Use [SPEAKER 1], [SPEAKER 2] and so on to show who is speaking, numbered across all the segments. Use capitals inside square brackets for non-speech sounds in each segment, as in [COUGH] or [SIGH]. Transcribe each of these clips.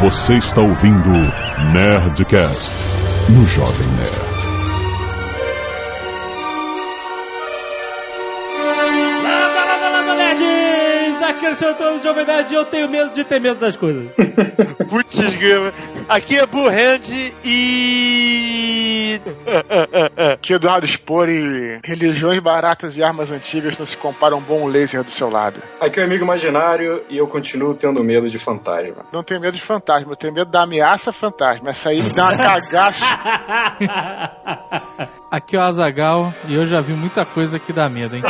[SPEAKER 1] Você está ouvindo Nerdcast no Jovem Nerd.
[SPEAKER 2] Landa, landa, landa, nerds! Aqui o seu todo de Jovem Nerd e eu tenho medo de ter medo das coisas. [LAUGHS]
[SPEAKER 3] Putz. Aqui é Burrand e. [LAUGHS]
[SPEAKER 4] Que Eduardo Spor e religiões baratas e armas antigas não se comparam a um bom laser do seu lado.
[SPEAKER 5] Aqui é o amigo imaginário e eu continuo tendo medo de fantasma.
[SPEAKER 4] Não tenho medo de fantasma, eu tenho medo da ameaça fantasma. Essa aí me dá uma cagaça. [LAUGHS]
[SPEAKER 6] Aqui é o Azagal e eu já vi muita coisa que dá medo, hein?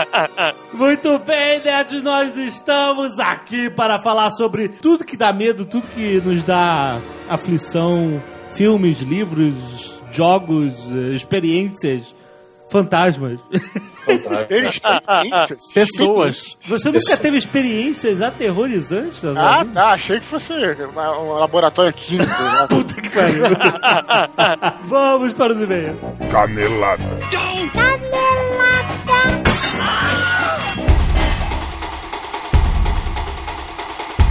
[SPEAKER 6] [LAUGHS]
[SPEAKER 2] Muito bem, nerds, nós estamos aqui para falar sobre tudo que dá medo, tudo que nos dá aflição, filmes, livros, jogos, eh, experiências, fantasmas.
[SPEAKER 4] Experiências? [LAUGHS]
[SPEAKER 6] Pessoas.
[SPEAKER 2] Você nunca teve experiências aterrorizantes?
[SPEAKER 4] Ah, tá. Achei que fosse um laboratório químico. né? [LAUGHS]
[SPEAKER 2] Puta que pariu. [LAUGHS] Vamos para os e-mails.
[SPEAKER 1] Canelada.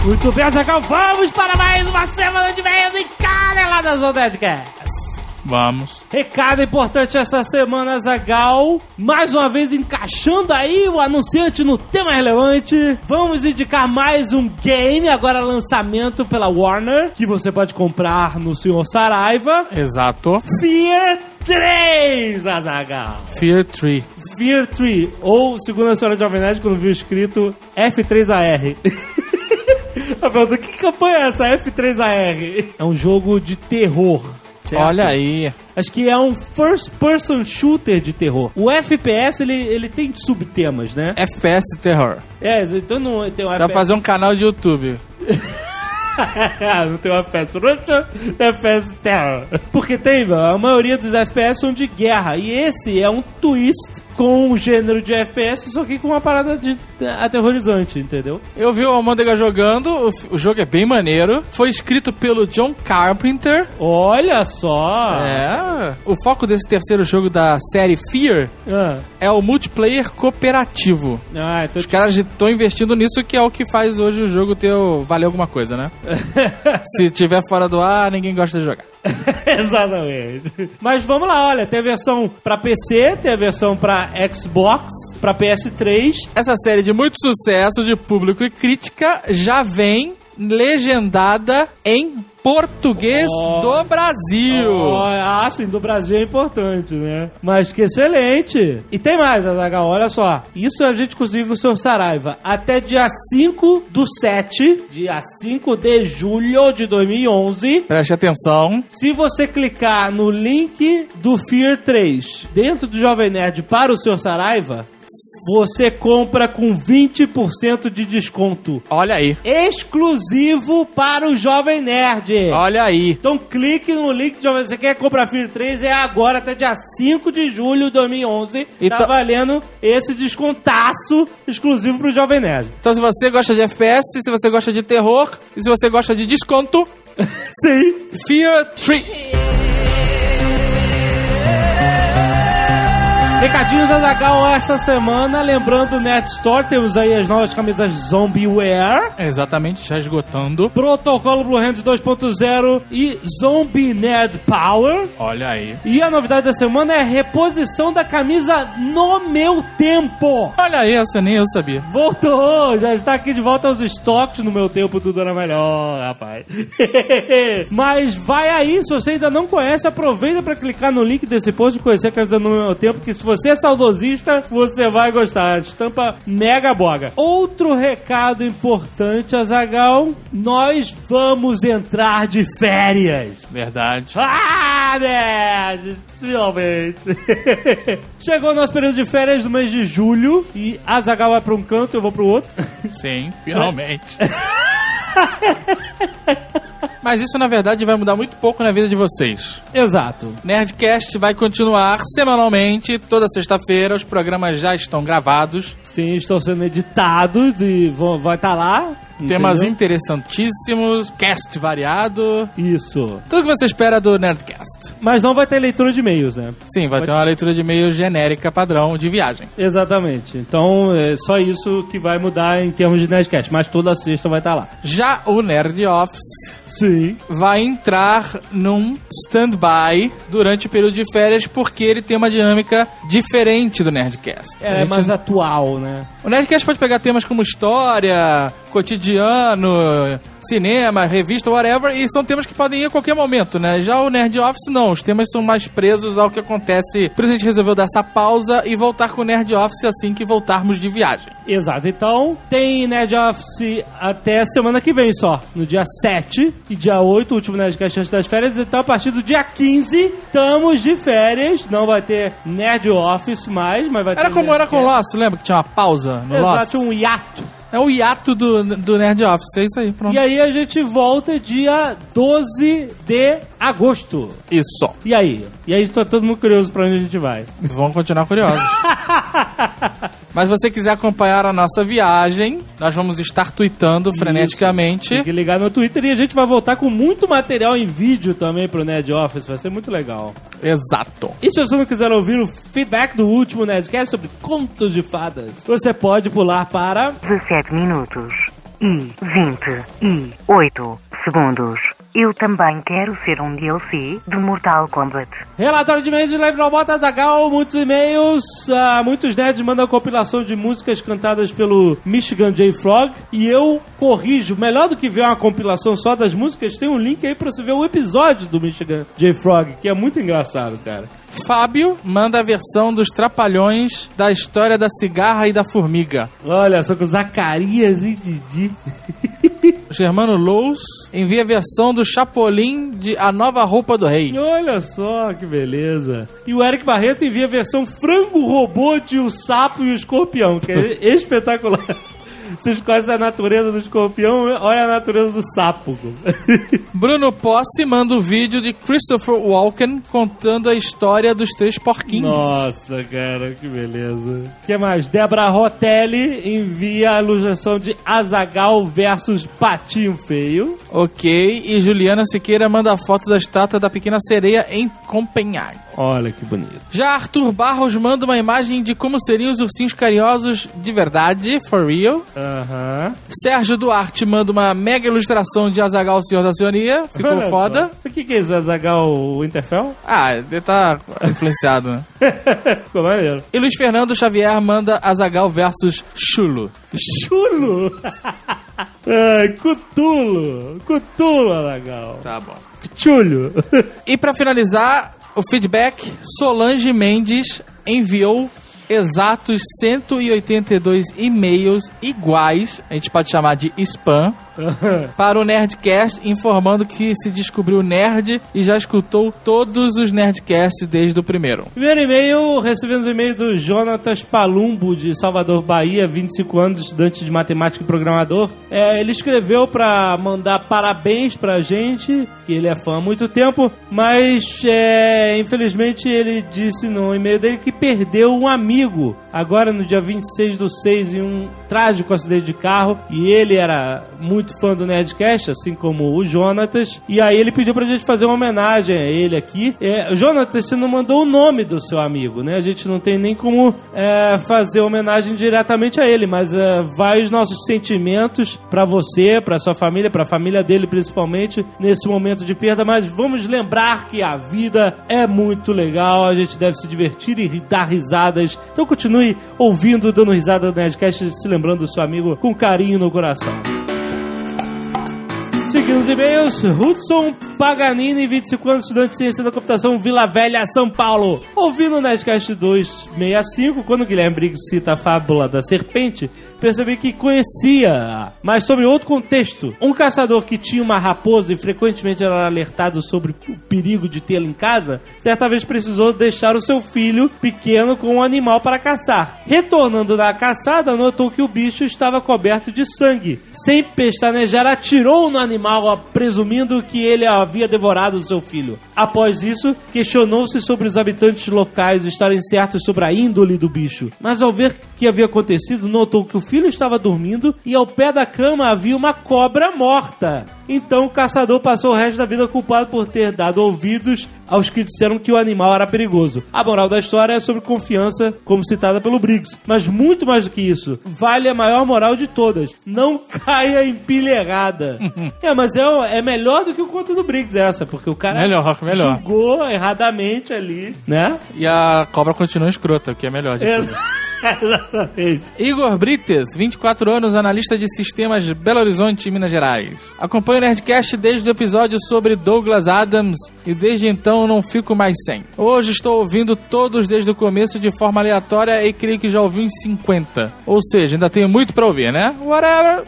[SPEAKER 2] Muito bem, Azaghal, vamos para mais uma semana de e-mails e caneladas do Nerdcast.
[SPEAKER 6] Vamos.
[SPEAKER 2] Recado importante essa semana, Zagal. Mais uma vez encaixando aí o anunciante no tema relevante. Vamos indicar mais um game, agora lançamento pela Warner, que você pode comprar no Senhor Saraiva.
[SPEAKER 6] Exato.
[SPEAKER 2] Fear 3, Azagal.
[SPEAKER 6] Fear Tree.
[SPEAKER 2] Fear 3, ou, segundo a senhora Jovem Nerd, quando viu escrito F3AR. [LAUGHS] A pergunta, que campanha é essa, F3AR? É um jogo de terror. Certo?
[SPEAKER 6] Olha aí.
[SPEAKER 2] Acho que é um first person shooter de terror. O FPS, ele, ele tem subtemas, né?
[SPEAKER 6] FPS Terror.
[SPEAKER 2] É, então não tem um
[SPEAKER 6] Dá pra
[SPEAKER 2] FPS.
[SPEAKER 6] fazer um canal de YouTube. [LAUGHS] [LAUGHS]
[SPEAKER 2] não tem um FPS Russia, FPS Terror. Porque tem, velho, a maioria dos FPS são de guerra. E esse é um twist com o gênero de FPS, só que com uma parada de aterrorizante, entendeu?
[SPEAKER 6] Eu vi o Almôndega jogando, o, jogo é bem maneiro. Foi escrito pelo John Carpenter.
[SPEAKER 2] Olha só!
[SPEAKER 6] É. O foco desse terceiro jogo da série Fear
[SPEAKER 2] Ah,
[SPEAKER 6] é o multiplayer cooperativo.
[SPEAKER 2] ah então
[SPEAKER 6] Os caras estão investindo nisso, que é o que faz hoje o jogo ter valer alguma coisa, né? [LAUGHS] Se tiver fora do ar, ninguém gosta de jogar. [LAUGHS]
[SPEAKER 2] Exatamente. Mas vamos lá, olha, tem a versão pra PC, tem a versão pra Xbox, pra PS3.
[SPEAKER 6] Essa série de muito sucesso de público e crítica já vem legendada em português
[SPEAKER 2] Oh.
[SPEAKER 6] do Brasil.
[SPEAKER 2] Oh, ah, sim, do Brasil é importante, né? Mas que excelente! E tem mais, Azaghal, olha só. Isso a gente conseguiu com o seu Saraiva. Até dia 5 do 7, dia 5 de julho de 2011,
[SPEAKER 6] Preste atenção.
[SPEAKER 2] Se você clicar no link do Fear 3 dentro do Jovem Nerd para o seu Saraiva, você compra com 20% de desconto.
[SPEAKER 6] Olha aí.
[SPEAKER 2] Exclusivo para o Jovem Nerd.
[SPEAKER 6] Olha aí.
[SPEAKER 2] Então clique no link de Jovem Você quer comprar Fear 3? É agora, até dia 5 de julho de 2011. Tá
[SPEAKER 6] Então-
[SPEAKER 2] valendo esse descontaço exclusivo pro Jovem Nerd.
[SPEAKER 6] Então, se você gosta de FPS, se você gosta de terror e se você gosta de desconto, [LAUGHS]
[SPEAKER 2] Sim.
[SPEAKER 6] Fear 3.
[SPEAKER 2] Recadinhos Azagal essa semana, lembrando o Net Store, temos aí as novas camisas Zombie Wear,
[SPEAKER 6] Exatamente, já esgotando.
[SPEAKER 2] Protocolo Blue Hands 2.0 e Zombie Nerd Power.
[SPEAKER 6] Olha aí.
[SPEAKER 2] E a novidade da semana é a reposição da camisa No Meu Tempo.
[SPEAKER 6] Olha aí, essa nem eu sabia.
[SPEAKER 2] Voltou, já está aqui de volta aos estoques no meu tempo, tudo era melhor, rapaz. [LAUGHS] Mas vai aí, se você ainda não conhece, aproveita para clicar no link desse post e conhecer a camisa no meu tempo, que se você é saudosista, você vai gostar. Estampa mega boga. Outro recado importante, Azagal, nós vamos entrar de férias.
[SPEAKER 6] Verdade.
[SPEAKER 2] Ah, nerds! Finalmente! [LAUGHS] Chegou o nosso período de férias do mês de julho e a Zagal vai pra um canto, eu vou pro outro.
[SPEAKER 6] Sim, finalmente. [LAUGHS] Mas isso, na verdade, vai mudar muito pouco na vida de vocês.
[SPEAKER 2] Exato.
[SPEAKER 6] Nerdcast vai continuar semanalmente, toda sexta-feira. Os programas já estão gravados.
[SPEAKER 2] Sim, estão sendo editados e vão, vai estar lá.
[SPEAKER 6] Temas interessantíssimos, cast variado.
[SPEAKER 2] Isso.
[SPEAKER 6] Tudo que você espera do Nerdcast.
[SPEAKER 2] Mas não vai ter leitura de e-mails, né?
[SPEAKER 6] Sim, vai ter uma leitura de e-mail genérica padrão de viagem.
[SPEAKER 2] Exatamente. Então é só isso que vai mudar em termos de Nerdcast. Mas toda sexta vai estar lá.
[SPEAKER 6] Já o Nerd Office
[SPEAKER 2] Sim.
[SPEAKER 6] vai entrar num stand-by durante o período de férias porque ele tem uma dinâmica diferente do Nerdcast.
[SPEAKER 2] É
[SPEAKER 6] gente-
[SPEAKER 2] mais atual, né?
[SPEAKER 6] O Nerdcast pode pegar temas como história, cotidiano, cinema, revista, whatever, e são temas que podem ir a qualquer momento, né? Já o Nerd Office, não. Os temas são mais presos ao que acontece. Por isso a gente resolveu dar essa pausa e voltar com o Nerd Office assim que voltarmos de viagem.
[SPEAKER 2] Exato. Então, tem Nerd Office até semana que vem só. No dia 7 e dia 8, o último Nerdcast antes das férias. Então, a partir do dia 15, estamos de férias. Não vai ter Nerd Office mais, mas vai ter
[SPEAKER 6] Era como era com
[SPEAKER 2] Nerdcast.
[SPEAKER 6] Lost, lembra que tinha uma pausa no Lost?
[SPEAKER 2] Exato, um hiato.
[SPEAKER 6] É o hiato do, do Nerd Office, é isso aí, pronto.
[SPEAKER 2] E aí a gente volta dia 12 de agosto.
[SPEAKER 6] Isso.
[SPEAKER 2] E aí? E aí tá todo mundo curioso pra onde a gente vai.
[SPEAKER 6] Vamos continuar curiosos. [LAUGHS] Mas se você quiser acompanhar a nossa viagem, nós vamos estar tweetando freneticamente.
[SPEAKER 2] Tem que ligar no Twitter e a gente vai voltar com muito material em vídeo também pro Nerd Office. Vai ser muito legal.
[SPEAKER 6] Exato.
[SPEAKER 2] E se você não quiser ouvir o feedback do último Nerdcast sobre contos de fadas, você pode pular para
[SPEAKER 7] 17 minutos e 28 segundos. Eu também quero ser um DLC do Mortal Kombat.
[SPEAKER 2] Relatório de e-mails de Live Robota Zagal, muitos e-mails. ah, muitos nerds mandam compilação de músicas cantadas pelo Michigan J. Frog. E eu corrijo, melhor do que ver uma compilação só das músicas, tem um link aí pra você ver o episódio do Michigan J. Frog, que é muito engraçado, cara.
[SPEAKER 6] Fábio manda a versão dos Trapalhões da história da cigarra e da formiga.
[SPEAKER 2] Olha só com Zacarias e Didi. [LAUGHS]
[SPEAKER 6] Germano Lous envia a versão do Chapolin de A Nova Roupa do Rei.
[SPEAKER 2] Olha só que beleza. E o Eric Barreto envia a versão frango robô de o sapo e o escorpião, que é [LAUGHS] espetacular. Vocês conhecem a natureza do escorpião, olha a natureza do sapo.
[SPEAKER 6] Bruno Possi manda o vídeo de Christopher Walken contando a história dos três porquinhos.
[SPEAKER 2] Nossa, cara, que beleza. O que mais? Debra Rotelli envia a ilustração de Azagal versus Patinho Feio.
[SPEAKER 6] Ok, e Juliana Siqueira manda a foto da estátua da pequena sereia em Copenhague.
[SPEAKER 2] Olha que bonito.
[SPEAKER 6] Já Arthur Barros manda uma imagem de como seriam os ursinhos carinhosos de verdade, for real.
[SPEAKER 2] Aham.
[SPEAKER 6] Sérgio Duarte manda uma mega ilustração de Azagal, Senhor da Sionia. Ficou
[SPEAKER 2] Olha
[SPEAKER 6] foda.
[SPEAKER 2] só. O que, que é isso, Azagal Winterfell?
[SPEAKER 6] Ah, ele tá influenciado, né? [LAUGHS]
[SPEAKER 2] Ficou maneiro.
[SPEAKER 6] E Luiz Fernando Xavier manda Azagal versus Chulo.
[SPEAKER 2] Chulo! [LAUGHS] Cutulo! Cutulo, Azagal.
[SPEAKER 6] Tá bom.
[SPEAKER 2] Chulho! [LAUGHS]
[SPEAKER 6] E pra finalizar, o feedback, Solange Mendes enviou exatos 182 e-mails iguais, a gente pode chamar de spam, para o Nerdcast, informando que se descobriu nerd e já escutou todos os Nerdcasts desde o primeiro.
[SPEAKER 2] Primeiro e-mail, recebemos um e-mail do Jonatas Palumbo, de Salvador, Bahia, 25 anos, estudante de matemática e programador. É, ele escreveu pra mandar parabéns pra gente, que ele é fã há muito tempo, mas é, infelizmente ele disse no e-mail dele que perdeu um amigo, agora no dia 26 do 6, em um trágico acidente de carro, e ele era muito fã do Nerdcast, assim como o Jonatas, e aí ele pediu pra gente fazer uma homenagem a ele aqui. É, Jonatas, você não mandou o nome do seu amigo, né? A gente não tem nem como é, fazer homenagem diretamente a ele, mas é, vai os nossos sentimentos pra você, pra sua família, pra família dele principalmente, nesse momento de perda, mas vamos lembrar que a vida é muito legal, a gente deve se divertir e dar risadas. Então continue ouvindo, dando risada do Nerdcast, se lembrando do seu amigo com carinho no coração. Seguindo os e-mails, Hudson Paganini, 25 anos, estudante de ciência da computação, Vila Velha, São Paulo. Ouvindo o Nerdcast 265, quando Guilherme Briggs cita a fábula da serpente, percebi que conhecia, mas sobre outro contexto. Um caçador que tinha uma raposa e frequentemente era alertado sobre o perigo de tê-la em casa, certa vez precisou deixar o seu filho pequeno com um animal para caçar. Retornando da caçada, notou que o bicho estava coberto de sangue. Sem pestanejar, atirou no animal, presumindo que ele havia devorado o seu filho. Após isso, questionou-se sobre os habitantes locais estarem certos sobre a índole do bicho. Mas ao ver que havia acontecido, notou que o filho estava dormindo e ao pé da cama havia uma cobra morta. Então o caçador passou o resto da vida culpado por ter dado ouvidos aos que disseram que o animal era perigoso. A moral da história é sobre confiança, como citada pelo Briggs. Mas muito mais do que isso, vale a maior moral de todas: não [LAUGHS] caia em pilha errada. [LAUGHS] é, mas é, é melhor do que o conto do Briggs essa, porque o cara
[SPEAKER 6] Melhor, melhor.
[SPEAKER 2] julgou erradamente ali, né?
[SPEAKER 6] E a cobra continua escrota, o que é melhor de tudo. [LAUGHS] [LAUGHS]
[SPEAKER 2] Exatamente.
[SPEAKER 6] Igor Brites, 24 anos, analista de sistemas Belo Horizonte, Minas Gerais. Acompanho o Nerdcast desde o episódio sobre Douglas Adams e desde então não fico mais sem. Hoje estou ouvindo todos desde o começo de forma aleatória e creio que já ouvi uns 50. Ou seja, ainda tenho muito pra ouvir, né? Whatever.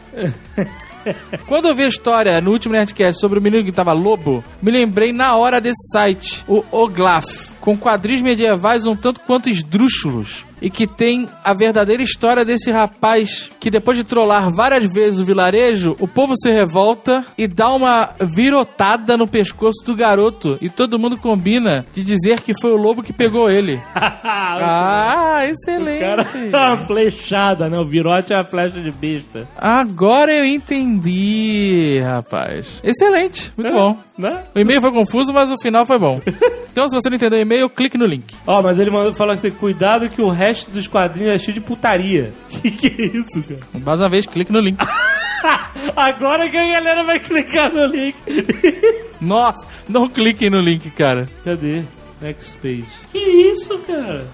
[SPEAKER 6] [LAUGHS] Quando eu vi a história no último Nerdcast sobre o menino que tava lobo, me lembrei na hora desse site, o Oglaf, com quadris medievais um tanto quanto esdrúxulos. E que tem a verdadeira história desse rapaz que, depois de trollar várias vezes o vilarejo, o povo se revolta e dá uma virotada no pescoço do garoto. E todo mundo combina de dizer que foi o lobo que pegou ele. [LAUGHS] ah, excelente.
[SPEAKER 2] Cara, uma flechada, né? O virote é a flecha de besta.
[SPEAKER 6] Agora eu entendi, rapaz. Excelente, muito bom.
[SPEAKER 2] Né?
[SPEAKER 6] O e-mail foi confuso, mas o final foi bom. [LAUGHS] Então, se você não entendeu o e-mail, clique no link.
[SPEAKER 2] Ó, mas ele mandou falar que tem cuidado que o resto dos quadrinhos é cheio de putaria. [LAUGHS] Que que é isso, cara?
[SPEAKER 6] Mais uma vez, clique no link. [LAUGHS]
[SPEAKER 2] Agora que a galera vai clicar no link. [LAUGHS]
[SPEAKER 6] Nossa, não cliquem no link, cara.
[SPEAKER 2] Cadê? Next page. Que isso, cara?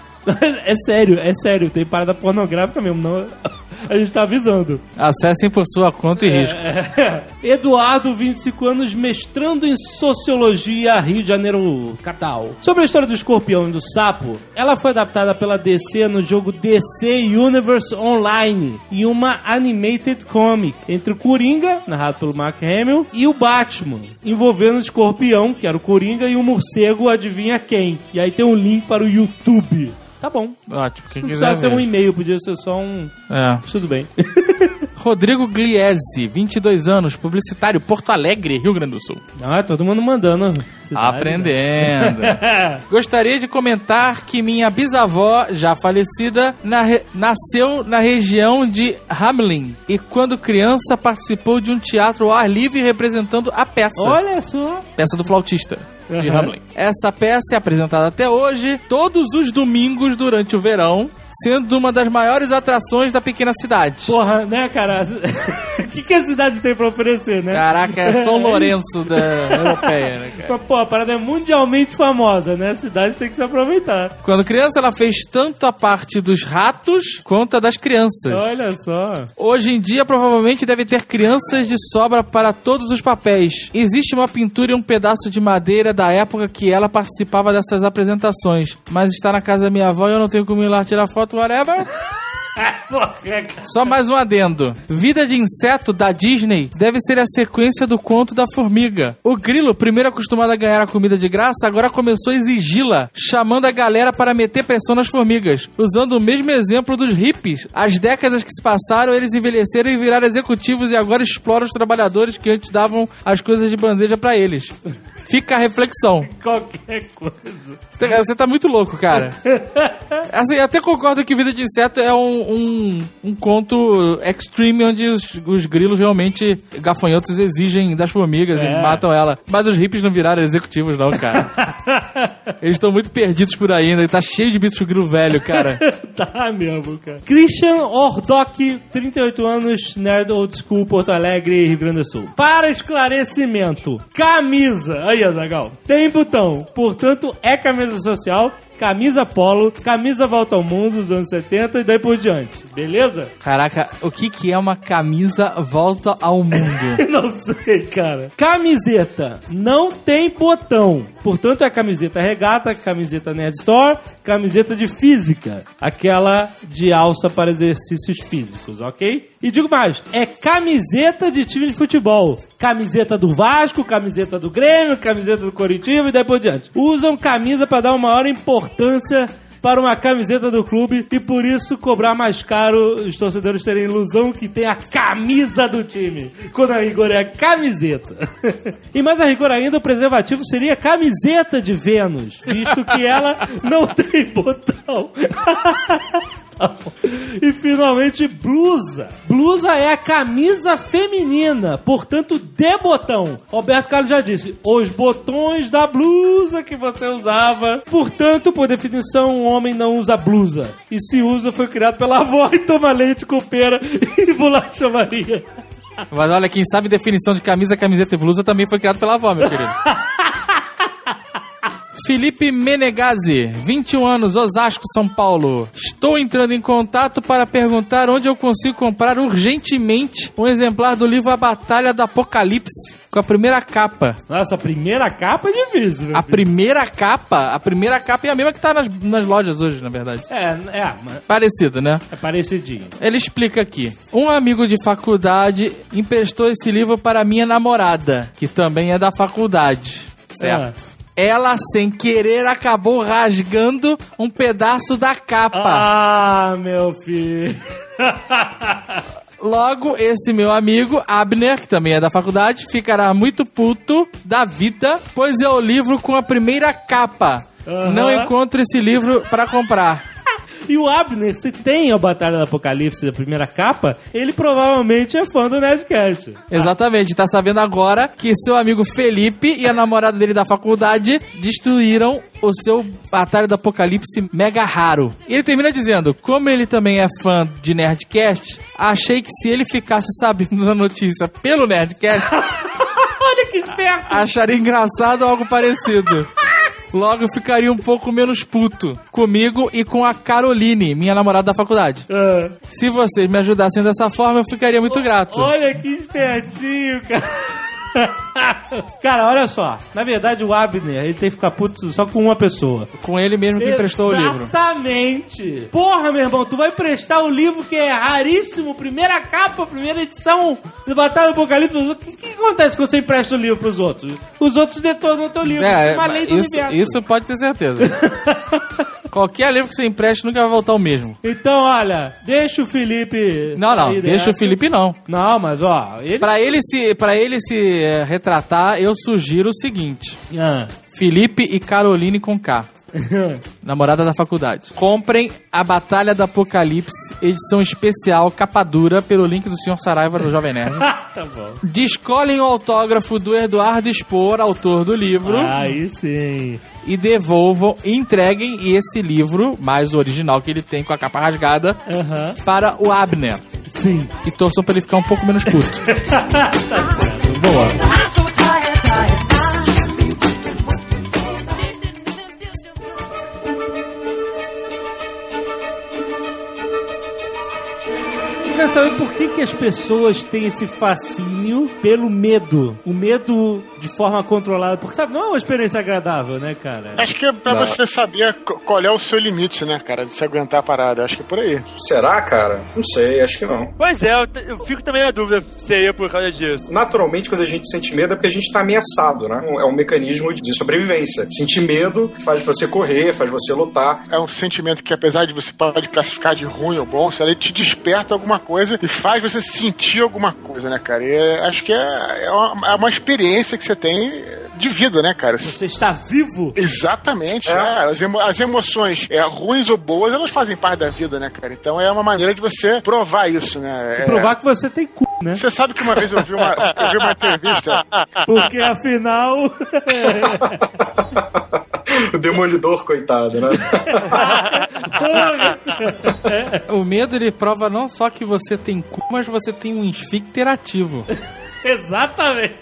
[SPEAKER 2] É sério, é sério, tem parada pornográfica mesmo, não. A gente tá avisando.
[SPEAKER 6] Acessem por sua conta e risco.
[SPEAKER 2] É. [LAUGHS] Eduardo, 25 anos, mestrando em Sociologia, Rio de Janeiro, capital. Sobre a história do escorpião e do sapo, ela foi adaptada pela DC no jogo DC Universe Online e uma animated comic entre o Coringa, narrado pelo Mark Hamill, e o Batman, envolvendo o escorpião, que era o Coringa, e o morcego, adivinha quem. E aí tem um link para o YouTube. Tá bom.
[SPEAKER 6] Ótimo, quem
[SPEAKER 2] Não precisava ser um e-mail, podia ser só um.
[SPEAKER 6] É.
[SPEAKER 2] Tudo bem. [LAUGHS]
[SPEAKER 6] Rodrigo Gliese, 22 anos, publicitário, Porto Alegre, Rio Grande do Sul.
[SPEAKER 2] Ah, todo mundo mandando. Cidade,
[SPEAKER 6] Aprendendo.
[SPEAKER 2] né? [LAUGHS]
[SPEAKER 6] Gostaria de comentar que minha bisavó, já falecida, na re- nasceu na região de Hamelin e, quando criança, participou de um teatro ao ar livre representando a peça.
[SPEAKER 2] Olha só.
[SPEAKER 6] Peça do flautista. De. Essa peça é apresentada até hoje, todos os domingos durante o verão, sendo uma das maiores atrações da pequena cidade.
[SPEAKER 2] Porra, né, cara? O [LAUGHS] que, que a cidade tem pra oferecer, né?
[SPEAKER 6] Caraca, é São [LAUGHS] Lourenço da europeia, né, cara?
[SPEAKER 2] Pô, a parada é mundialmente famosa, né? A cidade tem que se aproveitar.
[SPEAKER 6] Quando criança, ela fez tanto a parte dos ratos quanto a das crianças.
[SPEAKER 2] Olha só.
[SPEAKER 6] Hoje em dia, provavelmente deve ter crianças de sobra para todos os papéis. Existe uma pintura e um pedaço de madeira da época que ela participava dessas apresentações. Mas está na casa da minha avó e eu não tenho como ir lá tirar foto, whatever. [LAUGHS]
[SPEAKER 2] Porra, cara.
[SPEAKER 6] Só mais um adendo. Vida de inseto da Disney deve ser a sequência do conto da formiga. O grilo, primeiro acostumado a ganhar a comida de graça, agora começou a exigi-la, chamando a galera para meter pressão nas formigas. Usando o mesmo exemplo dos hippies. As décadas que se passaram, eles envelheceram e viraram executivos e agora exploram os trabalhadores que antes davam as coisas de bandeja para eles. Fica a reflexão. [LAUGHS]
[SPEAKER 2] Qualquer coisa.
[SPEAKER 6] Você tá muito louco, cara. [LAUGHS] Assim, eu até concordo que Vida de Inseto é um, um, um conto extreme onde os, os grilos realmente gafanhotos exigem das formigas
[SPEAKER 2] É.
[SPEAKER 6] e matam ela. Mas os hippies não viraram executivos, não, cara. [LAUGHS] Eles estão muito perdidos por aí ainda. Tá cheio de bicho grilo velho, cara. [LAUGHS]
[SPEAKER 2] Tá mesmo, cara. Christian Ordock, 38 anos, nerd old school, Porto Alegre, Rio Grande do Sul. Para esclarecimento, camisa. Aí, Azagal. Tem botão, portanto é camisa social. Camisa polo, camisa volta ao mundo dos anos 70 e daí por diante. Beleza?
[SPEAKER 6] Caraca, o que que é uma camisa volta ao mundo? [LAUGHS]
[SPEAKER 2] Não sei, cara. Camiseta não tem botão. Portanto, é camiseta regata, camiseta Nerd Store, camiseta de física. Aquela de alça para exercícios físicos, ok? E digo mais, é camiseta de time de futebol. Camiseta do Vasco, camiseta do Grêmio, camiseta do Coritiba e daí por diante. Usam camisa para dar uma maior importância para uma camiseta do clube e por isso cobrar mais caro os torcedores terem ilusão que tem a camisa do time, quando a rigor é a camiseta. [LAUGHS] e mais a rigor ainda, o preservativo seria camiseta de Vênus, visto que ela não tem botão. [LAUGHS] [LAUGHS] E finalmente, blusa. Blusa é a camisa feminina, portanto, de botão. Roberto Carlos já disse, os botões da blusa que você usava. Portanto, por definição, um homem não usa blusa. E se usa, foi criado pela avó e toma leite com pera [LAUGHS] e bolacha Maria.
[SPEAKER 6] Mas olha, quem sabe definição de camisa, camiseta e blusa também foi criado pela avó, meu querido. [LAUGHS] Felipe Menegazzi, 21 anos, Osasco, São Paulo. Estou entrando em contato para perguntar onde eu consigo comprar urgentemente um exemplar do livro A Batalha do Apocalipse, com a primeira capa.
[SPEAKER 2] Nossa, a primeira capa é difícil?
[SPEAKER 6] A primeira capa, a primeira capa é a mesma que tá nas, nas lojas hoje, na verdade.
[SPEAKER 2] É, é, mas
[SPEAKER 6] Parecido, né?
[SPEAKER 2] é parecidinho.
[SPEAKER 6] Ele explica aqui. Um amigo de faculdade emprestou esse livro para minha namorada, que também é da faculdade. Certo. Ela, sem querer, acabou rasgando um pedaço da capa.
[SPEAKER 2] Ah, meu filho.
[SPEAKER 6] Logo, esse meu amigo, Abner, que também é da faculdade, ficará muito puto da vida, pois é o livro com a primeira capa.
[SPEAKER 2] Aham.
[SPEAKER 6] Não encontro esse livro para comprar.
[SPEAKER 2] E o Abner, se tem a Batalha do Apocalipse da primeira capa, ele provavelmente é fã do Nerdcast.
[SPEAKER 6] Exatamente, tá sabendo agora que seu amigo Felipe e a namorada dele da faculdade destruíram o seu Batalha do Apocalipse mega raro. E ele termina dizendo: Como ele também é fã de Nerdcast, achei que se ele ficasse sabendo da notícia pelo Nerdcast, [LAUGHS]
[SPEAKER 2] Olha que esperto.
[SPEAKER 6] acharia engraçado algo parecido. Logo ficaria um pouco menos puto comigo e com a Caroline, minha namorada da faculdade.
[SPEAKER 2] Ah,
[SPEAKER 6] Se vocês me ajudassem dessa forma, eu ficaria muito grato.
[SPEAKER 2] olha que espertinho, cara. [LAUGHS] Cara, olha só. Na verdade, o Abner, ele tem que ficar puto só com uma pessoa.
[SPEAKER 6] Com ele mesmo que emprestou o livro.
[SPEAKER 2] Exatamente. Porra, meu irmão, tu vai prestar o livro que é raríssimo, primeira capa, primeira edição do Batalha do Apocalipse. O que, que acontece quando você empresta o livro pros outros? Os outros detonam o teu livro. Isso é uma lei do
[SPEAKER 6] isso,
[SPEAKER 2] universo.
[SPEAKER 6] isso pode ter certeza. [LAUGHS] Qualquer livro que você empreste nunca vai voltar o mesmo.
[SPEAKER 2] Então, olha, deixa o Felipe.
[SPEAKER 6] Não, não, deixa o
[SPEAKER 2] dessa.
[SPEAKER 6] Felipe não.
[SPEAKER 2] Não, mas ó, ele.
[SPEAKER 6] Pra ele se, pra ele se eh, retratar, eu sugiro o seguinte:
[SPEAKER 2] Ah.
[SPEAKER 6] Felipe e Caroline com K. [LAUGHS] Namorada da faculdade. Comprem a Batalha do Apocalipse, edição especial, capa dura, pelo link do Sr. Saraiva do Jovem Nerd. [LAUGHS]
[SPEAKER 2] tá bom.
[SPEAKER 6] Descolhem o autógrafo do Eduardo Spor, autor do livro.
[SPEAKER 2] Aí sim.
[SPEAKER 6] E devolvam e entreguem esse livro, mais o original que ele tem com a capa rasgada, para o Abner.
[SPEAKER 2] Sim.
[SPEAKER 6] E torçam para ele ficar um pouco menos puto. [LAUGHS]
[SPEAKER 2] Boa. Eu quero saber por que, que as pessoas têm esse fascínio pelo medo. O medo de forma controlada. Porque, sabe, não é uma experiência agradável, né, cara?
[SPEAKER 4] Acho que é pra
[SPEAKER 5] Não.
[SPEAKER 4] você saber qual é o seu limite, né, cara, de se aguentar a parada. Acho que é por aí.
[SPEAKER 5] Será, cara? Não sei, acho que não.
[SPEAKER 3] Pois é, eu, fico também na dúvida se seria por causa disso.
[SPEAKER 5] Naturalmente, quando a gente sente medo é porque a gente tá ameaçado, né? É um mecanismo de sobrevivência. Sentir medo faz você correr, faz você lutar.
[SPEAKER 4] É um sentimento que, apesar de você pode classificar de ruim ou bom, ele te desperta alguma coisa e faz você sentir alguma coisa, né, cara? E é- acho que é, é, uma, é uma experiência que você tem de vida, né, cara?
[SPEAKER 2] Você está vivo?
[SPEAKER 4] Exatamente,
[SPEAKER 5] É.
[SPEAKER 4] é. As, emo- as emoções, é, ruins ou boas, elas fazem parte da vida, né, cara? Então é uma maneira de você provar isso, né? É-
[SPEAKER 2] Provar que você tem cu, né?
[SPEAKER 4] Você sabe que uma vez eu vi uma, eu vi uma entrevista.
[SPEAKER 2] Porque afinal. [LAUGHS]
[SPEAKER 5] o demolidor, coitado, né? [LAUGHS]
[SPEAKER 6] o medo ele prova não só que você tem cu, mas você tem um esfíncter ativo. [LAUGHS]
[SPEAKER 2] Exatamente.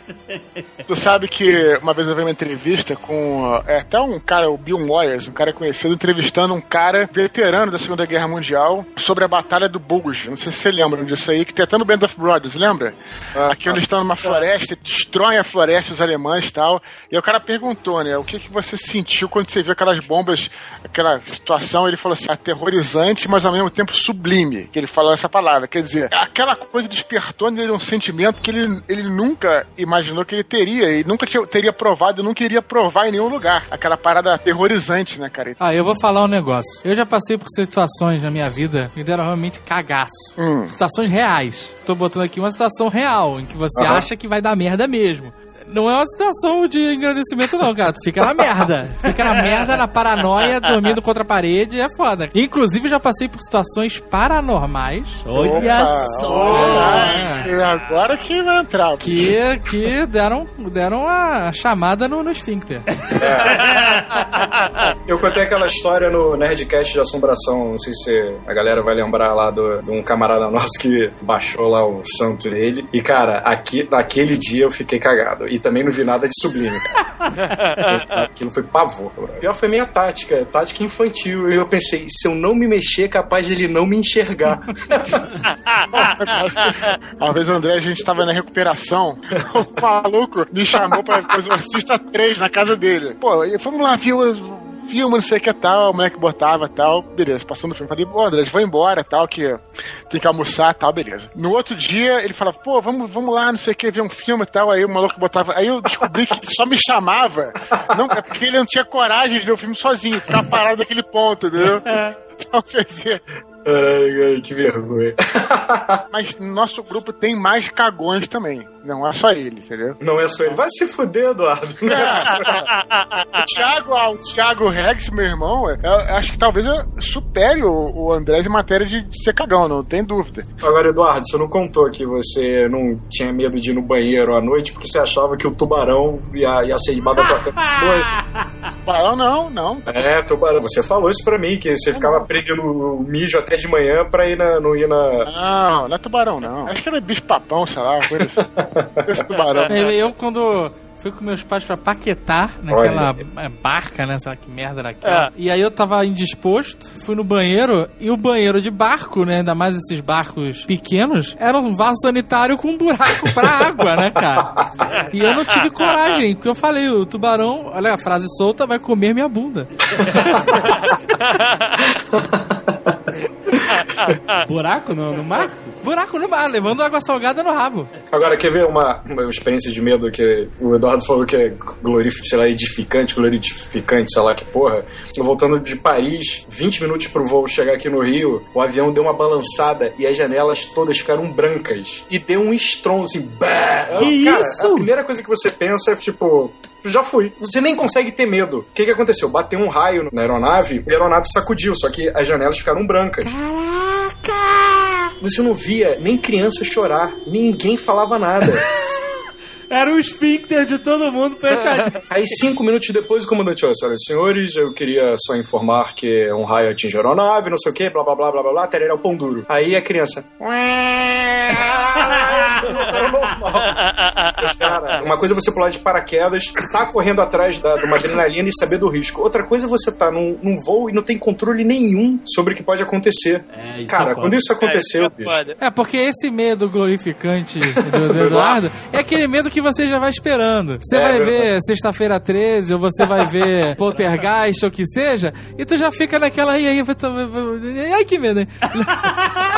[SPEAKER 4] Tu sabe que uma vez eu vi uma entrevista com é, até um cara, o Bill Moyers, um cara conhecido, entrevistando um cara veterano da Segunda Guerra Mundial sobre a Batalha do Bulge. Não sei se você lembra disso aí, que tem até no Band of Brothers, lembra?
[SPEAKER 5] Ah,
[SPEAKER 4] Aqui onde estão numa floresta, destroem a floresta os alemães e tal. E o cara perguntou, né, o que, que você sentiu quando você viu aquelas bombas, aquela situação? Ele falou assim, aterrorizante, mas ao mesmo tempo sublime, que ele falou essa palavra. Quer dizer, aquela coisa despertou nele um sentimento que ele, ele nunca imaginou que ele teria, e nunca tinha- teria provado, nunca iria provar em nenhum lugar. Aquela parada aterrorizante, né, cara?
[SPEAKER 6] Ah, eu vou falar um negócio. Eu já passei por situações na minha vida que deram realmente cagaço.
[SPEAKER 4] Hum.
[SPEAKER 6] Situações reais. Tô botando aqui uma situação real, em que você
[SPEAKER 5] Aham.
[SPEAKER 6] acha que vai dar merda mesmo. Não é uma situação de engrandecimento, não, cara. Tu fica na merda. Fica na merda, na paranoia, dormindo contra a parede, é foda. Inclusive, já passei por situações paranormais
[SPEAKER 2] Olha
[SPEAKER 4] Opa,
[SPEAKER 2] só!
[SPEAKER 4] e agora que vai entrar.
[SPEAKER 6] que, que deram, deram a chamada no, no esfíncter.
[SPEAKER 5] Eu contei aquela história no Nerdcast de assombração, não sei se a galera vai lembrar lá do- de um camarada nosso que baixou lá o santo nele. E, cara, aqui, naquele dia eu fiquei cagado. E também não vi nada de sublime, cara. [LAUGHS] Aquilo foi pavor. bro. Pior foi minha tática, tática infantil. E eu pensei, se eu não me mexer, é capaz de ele não me enxergar. [LAUGHS]
[SPEAKER 4] Uma vez o André, a gente tava na recuperação, [LAUGHS] o maluco me chamou pra Exorcista 3 na casa dele. Pô, e vamos lá, viu? Filme, não sei o que tal, o moleque botava tal, beleza, passando o filme. Falei, pô, André, vou embora tal, que tem que almoçar tal, beleza. No outro dia, ele falava, pô, vamos, vamos lá, não sei o que, ver um filme e tal. Aí o maluco botava. Aí eu descobri que ele só me chamava. Não, é porque ele não tinha coragem de ver o filme sozinho, ficar parado naquele ponto, entendeu? Então, quer dizer,
[SPEAKER 5] Ai, cara, que vergonha. [LAUGHS]
[SPEAKER 4] mas no nosso grupo tem mais cagões também. Não é só ele, entendeu?
[SPEAKER 5] Não é só ele. Vai se fuder, Eduardo. [LAUGHS]
[SPEAKER 4] o Thiago, ah, o Thiago Rex, meu irmão, eu, eu acho que talvez eu supere o, o Andrés em matéria de, de ser cagão, não tem dúvida.
[SPEAKER 5] Agora, Eduardo, você não contou que você não tinha medo de ir no banheiro à noite porque você achava que o tubarão ia, ia ser debaixo da [LAUGHS] tua cama.
[SPEAKER 4] Barão, não, não.
[SPEAKER 5] É, tubarão. Você falou isso pra mim, que você ficava prendendo o mijo até de manhã pra ir na, não ir na.
[SPEAKER 4] Não, não é tubarão, não. Acho que era bicho papão, sei lá, uma coisa assim. [LAUGHS] Esse tubarão.
[SPEAKER 6] Eu, eu, quando fui com meus pais pra Paquetá, naquela é, barca, né? Sei lá que merda era aquela.
[SPEAKER 3] É.
[SPEAKER 6] E aí eu tava indisposto, fui no banheiro, e o banheiro de barco, né? Ainda mais esses barcos pequenos, era um vaso sanitário com um buraco pra [LAUGHS] água, né, cara? E eu não tive coragem, porque eu falei, o tubarão, olha a frase solta, vai comer minha bunda. [LAUGHS] [LAUGHS]
[SPEAKER 2] Buraco no, no mar?
[SPEAKER 6] Buraco no mar, levando água salgada no rabo.
[SPEAKER 5] Agora, quer ver uma, uma experiência de medo que o Eduardo falou que é glorificante, sei lá, edificante, glorificante, sei lá que porra. Eu voltando de Paris, 20 minutos pro voo chegar aqui no Rio, o avião deu uma balançada e as janelas todas ficaram brancas. E deu um estrondo assim, bah!
[SPEAKER 2] Que
[SPEAKER 5] Cara,
[SPEAKER 2] isso?
[SPEAKER 5] A primeira coisa que você pensa é tipo. Já fui. Você nem consegue ter medo. O que, que aconteceu? Bateu um raio na aeronave e a aeronave sacudiu, só que as janelas ficaram brancas. Você não via nem criança chorar, ninguém falava nada. [LAUGHS]
[SPEAKER 2] Era o esfíncter de todo mundo fechadinho. [LAUGHS]
[SPEAKER 5] Aí, cinco minutos depois, o comandante, olha, senhoras e senhores, eu queria só informar que um raio atinge a aeronave, não sei o que, blá blá blá blá blá blá, tereré o pão duro. Aí a criança. Era [LAUGHS] normal. Mas, cara, uma coisa é você pular de paraquedas, tá correndo atrás da, de uma adrenalina e saber do risco. Outra coisa é você tá num, num voo e não tem controle nenhum sobre o que pode acontecer.
[SPEAKER 2] É, isso
[SPEAKER 5] Cara,
[SPEAKER 2] é
[SPEAKER 5] quando isso aconteceu,
[SPEAKER 3] É, isso é.
[SPEAKER 6] É, porque esse medo glorificante do, do [LAUGHS] Eduardo é aquele medo que você já vai esperando. Você
[SPEAKER 5] É,
[SPEAKER 6] vai
[SPEAKER 5] verdade.
[SPEAKER 6] ver Sexta-feira 13, ou você vai ver [LAUGHS] Poltergeist, ou o que seja, e tu já fica naquela. E aí, ai que medo, hein? [LAUGHS]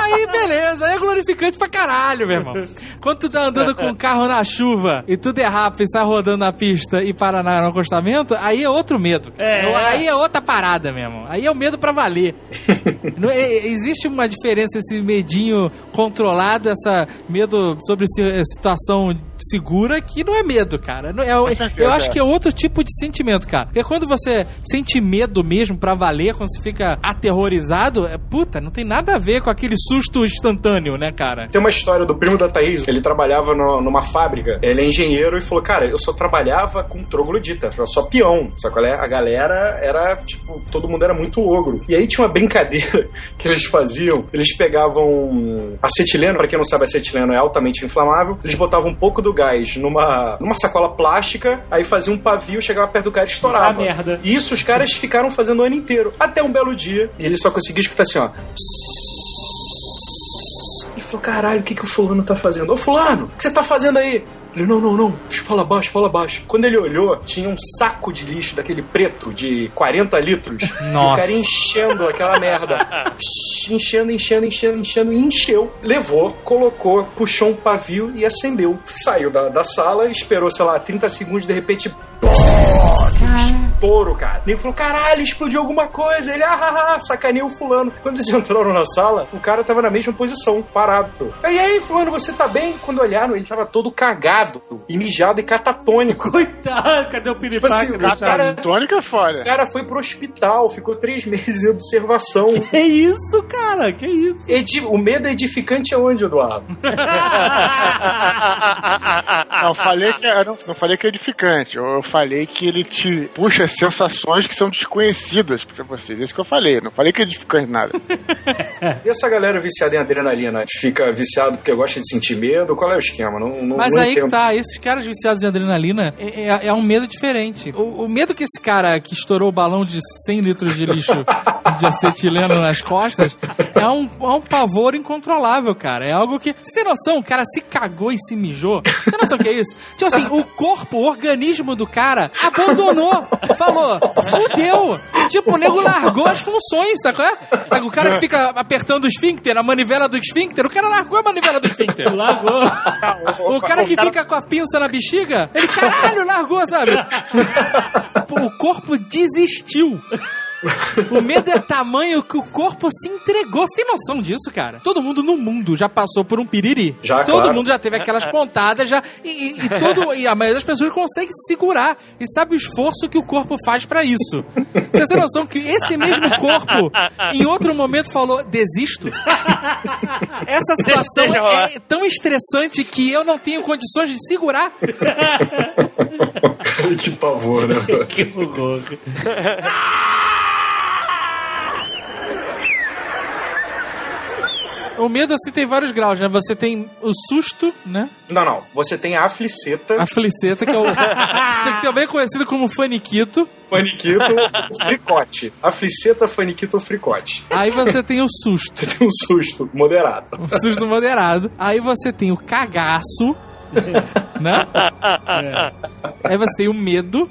[SPEAKER 6] Aí, beleza, aí é glorificante pra caralho, meu irmão. Quando tu tá andando com o carro na chuva e tu derrapa e sai rodando na pista e para na- no acostamento, aí é outro medo.
[SPEAKER 2] É.
[SPEAKER 6] Aí é outra parada mesmo. Aí é o medo pra valer. [LAUGHS] Não, é- é- existe uma diferença esse medinho controlado, essa medo sobre eh, situação segura que não é medo, cara. Não, é, eu acho
[SPEAKER 4] é.
[SPEAKER 6] que é outro tipo de sentimento, cara. Porque quando você sente medo mesmo pra valer, quando você fica aterrorizado, é, puta, não tem nada a ver com aquele susto instantâneo, né, cara?
[SPEAKER 5] Tem uma história do primo da Thaís, ele trabalhava no- numa fábrica, ele é engenheiro e falou, cara, eu só trabalhava com troglodita, eu só peão, só que a galera era, tipo, todo mundo era muito ogro. E aí tinha uma [LAUGHS] brincadeira que eles faziam, eles pegavam acetileno, pra quem não sabe, acetileno é altamente inflamável, eles botavam um pouco do gás numa, numa sacola plástica, aí faziam um pavio, chegava perto do cara e estourava.
[SPEAKER 2] Ah, merda.
[SPEAKER 5] E isso os caras ficaram fazendo o ano inteiro, até um belo dia, e ele só conseguia escutar assim, ó... Ele falou, caralho, o que, que o fulano tá fazendo? Ô fulano, o que você tá fazendo aí? Ele, não, não, não, fala baixo, fala baixo. Quando ele olhou, tinha um saco de lixo daquele preto de 40 litros. [LAUGHS] E o
[SPEAKER 6] Nossa.
[SPEAKER 5] cara enchendo aquela merda. Psh, enchendo, enchendo, enchendo, enchendo, e encheu. Levou, colocou, puxou um pavio e acendeu. Saiu da, da sala, esperou, sei lá, 30 segundos, de repente. Estouro, cara. Ele falou, caralho, explodiu alguma coisa. Ele, ah, ah, ah, sacaneia o fulano. Quando eles [LAUGHS] entraram na sala, o cara tava na mesma posição, parado. E aí, fulano, você tá bem? Quando olharam, ele tava todo cagado, e mijado e catatônico. [LAUGHS]
[SPEAKER 2] Coitado, cadê o
[SPEAKER 5] Tipo
[SPEAKER 2] piripaque
[SPEAKER 5] assim, o cara,
[SPEAKER 2] Charlie?
[SPEAKER 4] Tônica é
[SPEAKER 5] o
[SPEAKER 4] foda.
[SPEAKER 5] cara foi pro hospital, ficou três [LAUGHS] meses em observação.
[SPEAKER 2] Que isso, cara? Que isso?
[SPEAKER 5] Edi- o medo é edificante aonde, Eduardo?
[SPEAKER 4] Não, falei que era, não falei que é edificante. Eu, eu falei que ele te puxa sensações que são desconhecidas pra vocês. Isso que eu falei. Não falei que é edificante nada. [LAUGHS]
[SPEAKER 5] E essa galera viciada em adrenalina fica viciado porque gosta de sentir medo? Qual é o esquema? Não, não,
[SPEAKER 6] Mas
[SPEAKER 5] não
[SPEAKER 6] aí que
[SPEAKER 5] entendo.
[SPEAKER 6] tá, esses caras viciados em adrenalina é, é- é um medo diferente. O, o medo que esse cara que estourou o balão de 100 litros de lixo de acetileno nas costas é um, é um pavor incontrolável, cara. É algo que. Você tem noção? O cara se cagou e se mijou. Você tem noção o que é isso? Tipo assim, o corpo, o organismo do cara abandonou. Falou, fudeu. Tipo, o nego largou as funções, sacou? É? O cara que fica apertando o esfíncter, a manivela do esfíncter, o cara largou a manivela do esfíncter.
[SPEAKER 2] Largou.
[SPEAKER 6] O cara que fica com a pinça na bexiga, ele caralho, largou, sabe? O corpo desistiu. [LAUGHS] O medo é tamanho que o corpo se entregou. Você tem noção disso, cara? Todo mundo no mundo já passou por um piriri.
[SPEAKER 5] Já,
[SPEAKER 6] Todo
[SPEAKER 5] claro.
[SPEAKER 6] mundo já teve aquelas [LAUGHS] pontadas já. E, e- e todo, e a maioria das pessoas consegue segurar. E sabe o esforço que o corpo faz pra isso. Você tem noção que esse mesmo corpo, em outro momento, falou: desisto? [LAUGHS] Essa situação é tão estressante que eu não tenho condições de segurar.
[SPEAKER 5] que pavor, né?
[SPEAKER 2] Que horror.
[SPEAKER 6] O medo, assim, tem vários graus, né? Você tem o susto, né?
[SPEAKER 5] Não, não. Você tem a afliceta,
[SPEAKER 6] A fliceta, que é o. [LAUGHS] que também é conhecido como faniquito.
[SPEAKER 5] faniquito, o fricote. Afliceta, faniquito ou fricote.
[SPEAKER 6] Aí você tem o susto.
[SPEAKER 5] Você tem um susto moderado.
[SPEAKER 6] Um susto moderado. Aí você tem o cagaço. né? Aí você tem o medo.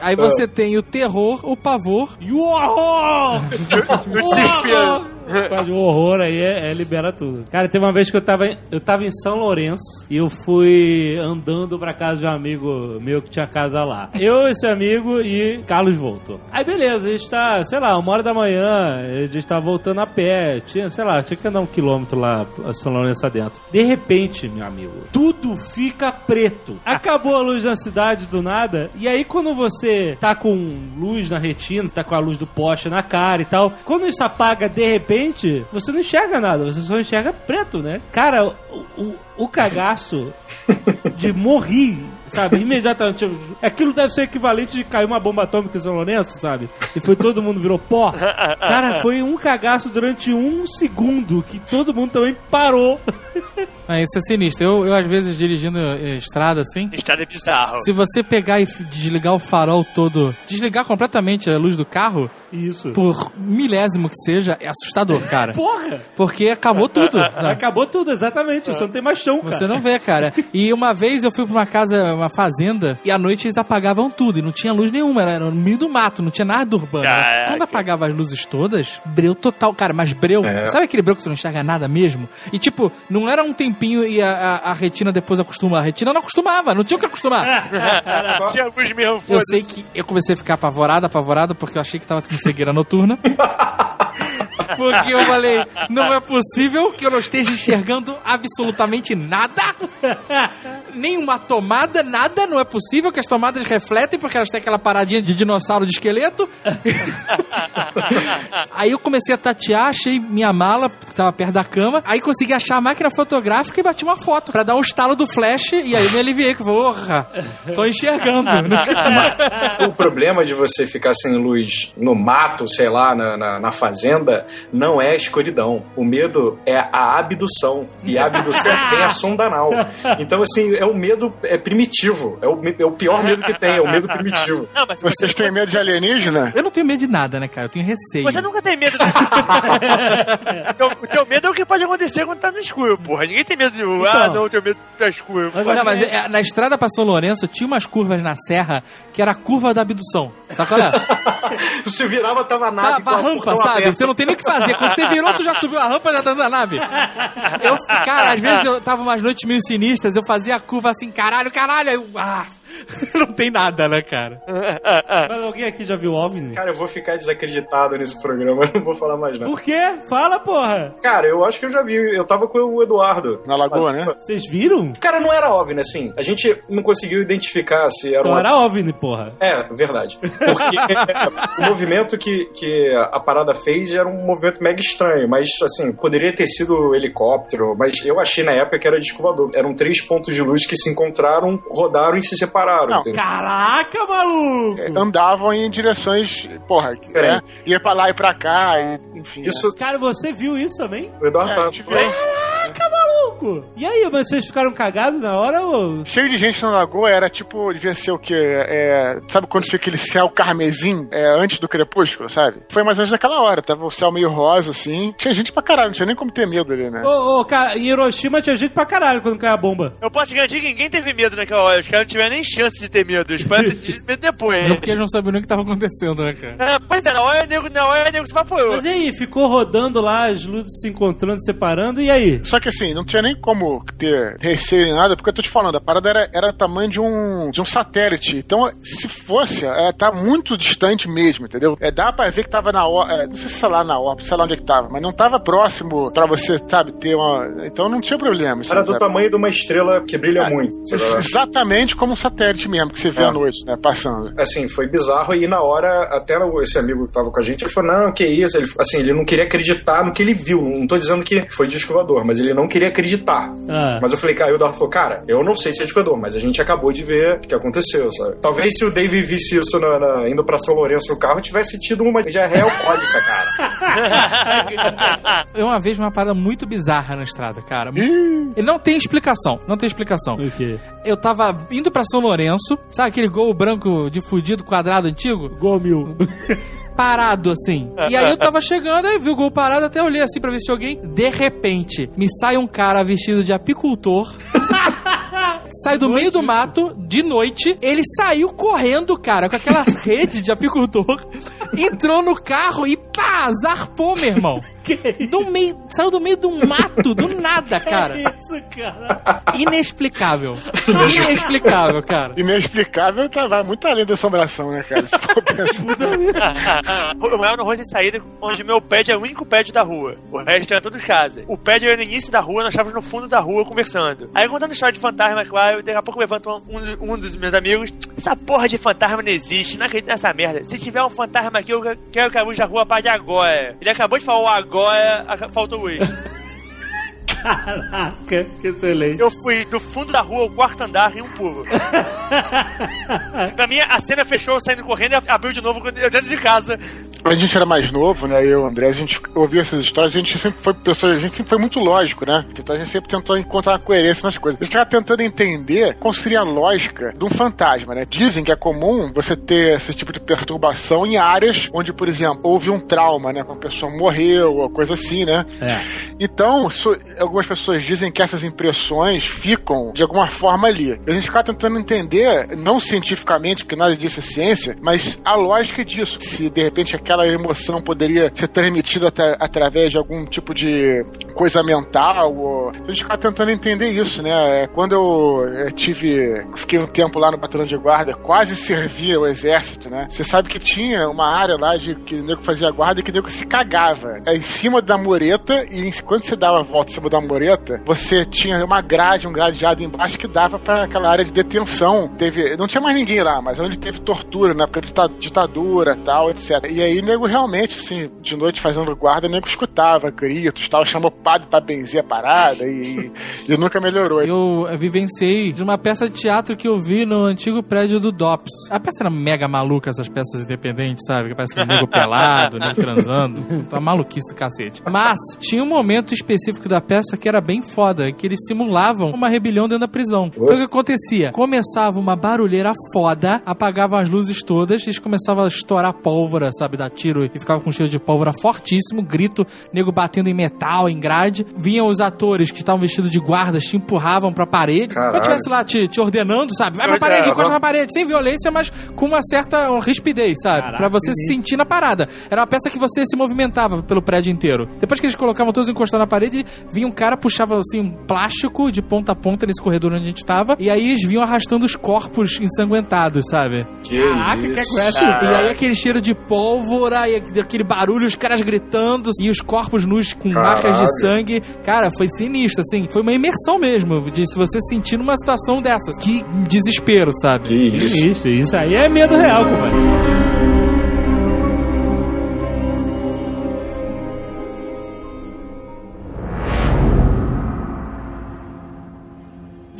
[SPEAKER 6] Aí você tem o terror, o pavor.
[SPEAKER 2] E o horror! [LAUGHS] o horror! Mas o horror aí é, é libera tudo. Cara, teve uma vez que eu tava, em- eu tava em São Lourenço e eu fui andando pra casa de um amigo meu que tinha casa lá. Eu, esse amigo e Carlos voltou. Aí beleza, a gente tá, sei lá, uma hora da manhã, a gente tá voltando a pé. Tinha, sei lá, tinha que andar um quilômetro lá, São Lourenço adentro. De repente, meu amigo, tudo fica preto. Acabou a luz na cidade do nada. E aí, quando você tá com luz na retina, tá com a luz do poste na cara e tal, quando isso apaga de repente, você não enxerga nada, você só enxerga preto, né? Cara, o, o, o cagaço de morrer, sabe? Imediatamente. Tipo, Aquilo deve ser equivalente de cair uma bomba atômica em São Lourenço, sabe? E foi todo mundo virou pó. Cara, foi um cagaço durante um segundo que todo mundo também parou.
[SPEAKER 6] Ah, isso é sinistro. Eu, eu às vezes, dirigindo eh, estrada assim.
[SPEAKER 3] Estado é bizarro.
[SPEAKER 6] Se você pegar e desligar o farol todo, desligar completamente a luz do carro,
[SPEAKER 2] Isso.
[SPEAKER 6] por milésimo que seja, é assustador, cara.
[SPEAKER 2] Porra!
[SPEAKER 6] Porque acabou tudo. [LAUGHS] né?
[SPEAKER 2] Acabou tudo, exatamente. Você não tem mais chão, cara.
[SPEAKER 6] Você não vê, cara. E uma vez eu fui pra uma casa, uma fazenda, e à noite eles apagavam tudo, e não tinha luz nenhuma, era no meio do mato, não tinha nada urbano.
[SPEAKER 3] Caraca.
[SPEAKER 6] Quando apagava as luzes todas, breu total, cara, mas breu.
[SPEAKER 5] É.
[SPEAKER 6] Sabe aquele breu que você não enxerga nada mesmo? E tipo, não era um tempinho e a, a- a retina depois acostuma. A retina não acostumava, não tinha o que acostumar. [LAUGHS]
[SPEAKER 3] Tinha luz mesmo,
[SPEAKER 6] Eu sei que eu comecei a ficar apavorado, apavorado, porque eu achei que tava tendo cegueira noturna. [LAUGHS] Porque eu falei, não é possível que eu não esteja enxergando absolutamente nada. [LAUGHS] Nenhuma tomada, nada. Não é possível que as tomadas refletem, porque elas têm aquela paradinha de dinossauro de esqueleto. [LAUGHS] Aí eu comecei a tatear, achei minha mala, que tava perto da cama. Aí consegui achar a máquina fotográfica e bati uma foto pra dar um estalo do flash. E aí eu me aliviei, que porra, tô enxergando. [LAUGHS] [LAUGHS]
[SPEAKER 5] O problema de você ficar sem luz no mato, sei lá, na, na, na fazenda, não é a escuridão. O medo é a abdução. E a abdução tem a sonda anal. Então, assim, é o medo é primitivo. É o, é o pior medo que tem, é o medo primitivo.
[SPEAKER 3] Não, mas
[SPEAKER 4] Vocês têm medo de alienígena?
[SPEAKER 6] Eu não tenho medo de nada, né, cara? Eu tenho receio.
[SPEAKER 3] você nunca tem medo. [LAUGHS] o, teu, o teu medo é o que pode acontecer quando tá no escuro, porra. Ninguém tem medo de. ah,
[SPEAKER 2] Então.
[SPEAKER 3] não, o teu medo tá escuro.
[SPEAKER 2] Mas
[SPEAKER 6] Não, mas é, na estrada pra São Lourenço tinha umas curvas na serra que era a curva da abdução. Sabe qual é? [LAUGHS]
[SPEAKER 5] Você virava, tava a nave
[SPEAKER 6] Tá, a rampa, sabe?
[SPEAKER 5] aberto.
[SPEAKER 6] Você não tem nem o que fazer. Quando você virou, tu já subiu a rampa já tá da nave. Eu, cara, às vezes eu tava umas noites meio sinistras, eu fazia a curva assim, caralho, caralho, aí eu, ah, [LAUGHS] não tem nada, né, cara? [LAUGHS]
[SPEAKER 2] Mas alguém aqui já viu OVNI?
[SPEAKER 5] Cara, eu vou ficar desacreditado nesse programa, [LAUGHS] eu não vou falar mais nada.
[SPEAKER 2] Por quê? Fala, porra!
[SPEAKER 5] Cara, eu acho que eu já vi, eu tava com o Eduardo.
[SPEAKER 4] Na lagoa, né?
[SPEAKER 2] Vocês viram?
[SPEAKER 5] Cara, não era óbvio, assim. A gente não conseguiu identificar se era
[SPEAKER 2] Então
[SPEAKER 5] uma
[SPEAKER 2] era OVNI, porra.
[SPEAKER 5] É, verdade. Porque o movimento que, que a parada fez era um movimento mega estranho, mas assim, poderia ter sido helicóptero, mas eu achei na época que era disco voador. Eram três pontos de luz que se encontraram, rodaram e se separaram.
[SPEAKER 4] Não,
[SPEAKER 5] entendeu?
[SPEAKER 2] Caraca, maluco!
[SPEAKER 4] É, Andavam em direções, porra, né? Ia pra lá e pra cá, e, enfim.
[SPEAKER 5] Isso,
[SPEAKER 2] Cara, você viu isso também?
[SPEAKER 5] o Eduardo
[SPEAKER 4] É,
[SPEAKER 5] tá.
[SPEAKER 2] Caraca, maluco! E aí, mas vocês ficaram cagados na hora ou...
[SPEAKER 4] Cheio de gente na lagoa, era tipo, devia ser o quê? É, sabe quando fica aquele céu carmesim é, antes do crepúsculo, sabe? Foi mais ou menos naquela hora, tava o céu meio rosa, assim. Tinha gente pra caralho, não tinha nem como ter medo ali, né?
[SPEAKER 2] Ô, ô, cara, em Hiroshima tinha gente pra caralho quando caiu a bomba.
[SPEAKER 3] Eu posso te garantir que ninguém teve medo naquela hora. Os caras não tiveram nem chance de ter medo. Eles foram ter [LAUGHS] medo depois.
[SPEAKER 6] Não porque eles não sabiam nem o que tava acontecendo, né, cara?
[SPEAKER 3] É, pois é, na hora o nego, na hora o nego se evaporou.
[SPEAKER 2] Mas e aí, ficou rodando lá, as luzes se encontrando, separando, e aí?
[SPEAKER 4] Só que assim, não tinha nem como ter receio nem nada, porque eu tô te falando, a parada era, era tamanho de um, de um satélite. Então, se fosse, é, tá muito distante mesmo, entendeu? É, dá pra ver que tava na órbita, não sei se sei lá na órbita, sei lá onde é que tava, mas não tava próximo pra você, sabe, ter uma. Então não tinha problema. assim,
[SPEAKER 5] Era do
[SPEAKER 4] sabe?
[SPEAKER 5] tamanho de uma estrela que brilha
[SPEAKER 4] Ah,
[SPEAKER 5] muito.
[SPEAKER 4] Exatamente como um satélite mesmo, que você vê
[SPEAKER 5] É.
[SPEAKER 4] à noite, né? Passando.
[SPEAKER 5] Assim, foi bizarro e na hora, até esse amigo que tava com a gente, ele falou, não, que isso? Ele, assim, ele não queria acreditar no que ele viu. Não tô dizendo que foi disco voador, mas ele não queria acreditar.
[SPEAKER 2] Ah.
[SPEAKER 5] Mas eu falei, cara, o falou, cara, eu não sei se é disco voador, mas a gente acabou de ver o que aconteceu, sabe? Talvez se o Dave visse isso na- na- indo pra São Lourenço no carro, tivesse tido uma diarreia alcoólica, cara.
[SPEAKER 6] Eu [LAUGHS] uma vez vi uma parada muito bizarra na estrada, cara. E não tem explicação, não tem explicação.
[SPEAKER 2] O quê?
[SPEAKER 6] Eu tava indo pra São Lourenço, sabe aquele gol branco de fudido quadrado antigo?
[SPEAKER 2] Gol mil. [LAUGHS]
[SPEAKER 6] Parado assim. E aí eu [LAUGHS] tava chegando, aí vi o gol parado, até olhei assim pra ver se alguém. De repente, me sai um cara vestido de apicultor. [LAUGHS] sai do meio do mato, de noite. Ele saiu correndo, cara, com aquelas redes de apicultor. [LAUGHS] Entrou no carro e pá, zarpou, meu irmão. Do meio, saiu do meio do mato, do nada, [LAUGHS] cara.
[SPEAKER 2] isso, cara?
[SPEAKER 6] Inexplicável. Inexplicável, cara.
[SPEAKER 4] Inexplicável, tá, vai muito além da assombração, né, cara? Se for pensar. [LAUGHS]
[SPEAKER 3] Eu morava no rua sem saída, onde meu pad é o único pad da rua. O resto era tudo casa. O pad era no início da rua, nós estávamos no fundo da rua conversando. Aí contando história de fantasma, claro, daqui a pouco levanta um, um dos meus amigos. Essa porra de fantasma não existe, não acredito nessa merda. Se tiver um fantasma aqui, eu quero que a luz da rua apague agora. Ele acabou de falar o agora, a- faltou luz. [LAUGHS]
[SPEAKER 2] Caraca, que excelente.
[SPEAKER 3] Eu fui do fundo da rua ao quarto andar em um pulo. [LAUGHS] pra mim, a cena fechou, saindo correndo e abriu de novo eu dentro de casa.
[SPEAKER 4] A gente era mais novo, né? Eu André, a gente ouvia essas histórias, a gente sempre foi pessoa, a gente sempre foi muito lógico, né? Então a gente sempre tentou encontrar uma coerência nas coisas. A gente tava tentando entender qual seria a lógica de um fantasma, né? Dizem que é comum você ter esse tipo de perturbação em áreas onde, por exemplo, houve um trauma, né? Uma pessoa morreu, ou coisa assim, né?
[SPEAKER 2] É.
[SPEAKER 4] Então, isso- algumas pessoas dizem que essas impressões ficam de alguma forma ali. A gente fica tentando entender, não cientificamente, porque nada disso é ciência, mas a lógica disso. Se de repente aquela emoção poderia ser transmitida atra- através de algum tipo de coisa mental. Ou... A gente fica tentando entender isso, né? É, Quando eu, eh, tive. Fiquei um tempo lá no batalhão de guarda, quase servia o exército, né? Você sabe que tinha uma área lá de que o nego fazia guarda e que o nego se cagava. É em cima da mureta e quando você dava a volta em cima da mureta, você tinha uma grade, um gradeado embaixo que dava pra aquela área de detenção. Teve, não tinha mais ninguém lá, mas onde teve tortura, na época de dita- ditadura tal, etc. E aí, nego realmente, assim, de noite fazendo guarda, nego escutava gritos tal, chamou o padre pra benzer a parada e, e nunca melhorou.
[SPEAKER 6] Eu vivenciei de uma peça de teatro que eu vi no antigo prédio do DOPS. A peça era mega maluca, essas peças independentes, sabe? Que parece que um nego [LAUGHS] pelado, nego transando. Uma maluquice do cacete. Mas tinha um momento específico da peça que era bem foda, que eles simulavam uma rebelião dentro da prisão. Então o que acontecia? Começava uma barulheira foda, apagavam as luzes todas, eles começavam a estourar pólvora, sabe, da dava tiro e ficava com cheiro de pólvora fortíssimo, grito, nego batendo em metal, em grade. Vinham os atores que estavam vestidos de guardas, te empurravam pra parede.
[SPEAKER 5] Caralho.
[SPEAKER 6] Como se estivesse lá te, te ordenando, sabe? Vai pra parede, encosta na parede, sem violência, mas com uma certa rispidez, sabe?
[SPEAKER 2] Caraca,
[SPEAKER 6] pra você
[SPEAKER 2] que
[SPEAKER 6] se sentir na parada. Era uma peça que você se movimentava pelo prédio inteiro. Depois que eles colocavam todos encostados na parede, vinha um cara, puxava assim um plástico de ponta a ponta nesse corredor onde a gente tava, e aí eles vinham arrastando os corpos ensanguentados, sabe?
[SPEAKER 5] Que
[SPEAKER 2] Caraca, que
[SPEAKER 5] isso.
[SPEAKER 2] é
[SPEAKER 6] E aí aquele cheiro de pólvora e aquele barulho, os caras gritando e os corpos nus com
[SPEAKER 5] Caralho.
[SPEAKER 6] marcas de sangue. Cara, foi sinistro, assim. Foi uma imersão mesmo, de se você sentir numa situação dessas. Que desespero, sabe?
[SPEAKER 5] Que isso.
[SPEAKER 2] Isso, isso aí é medo real, compadre.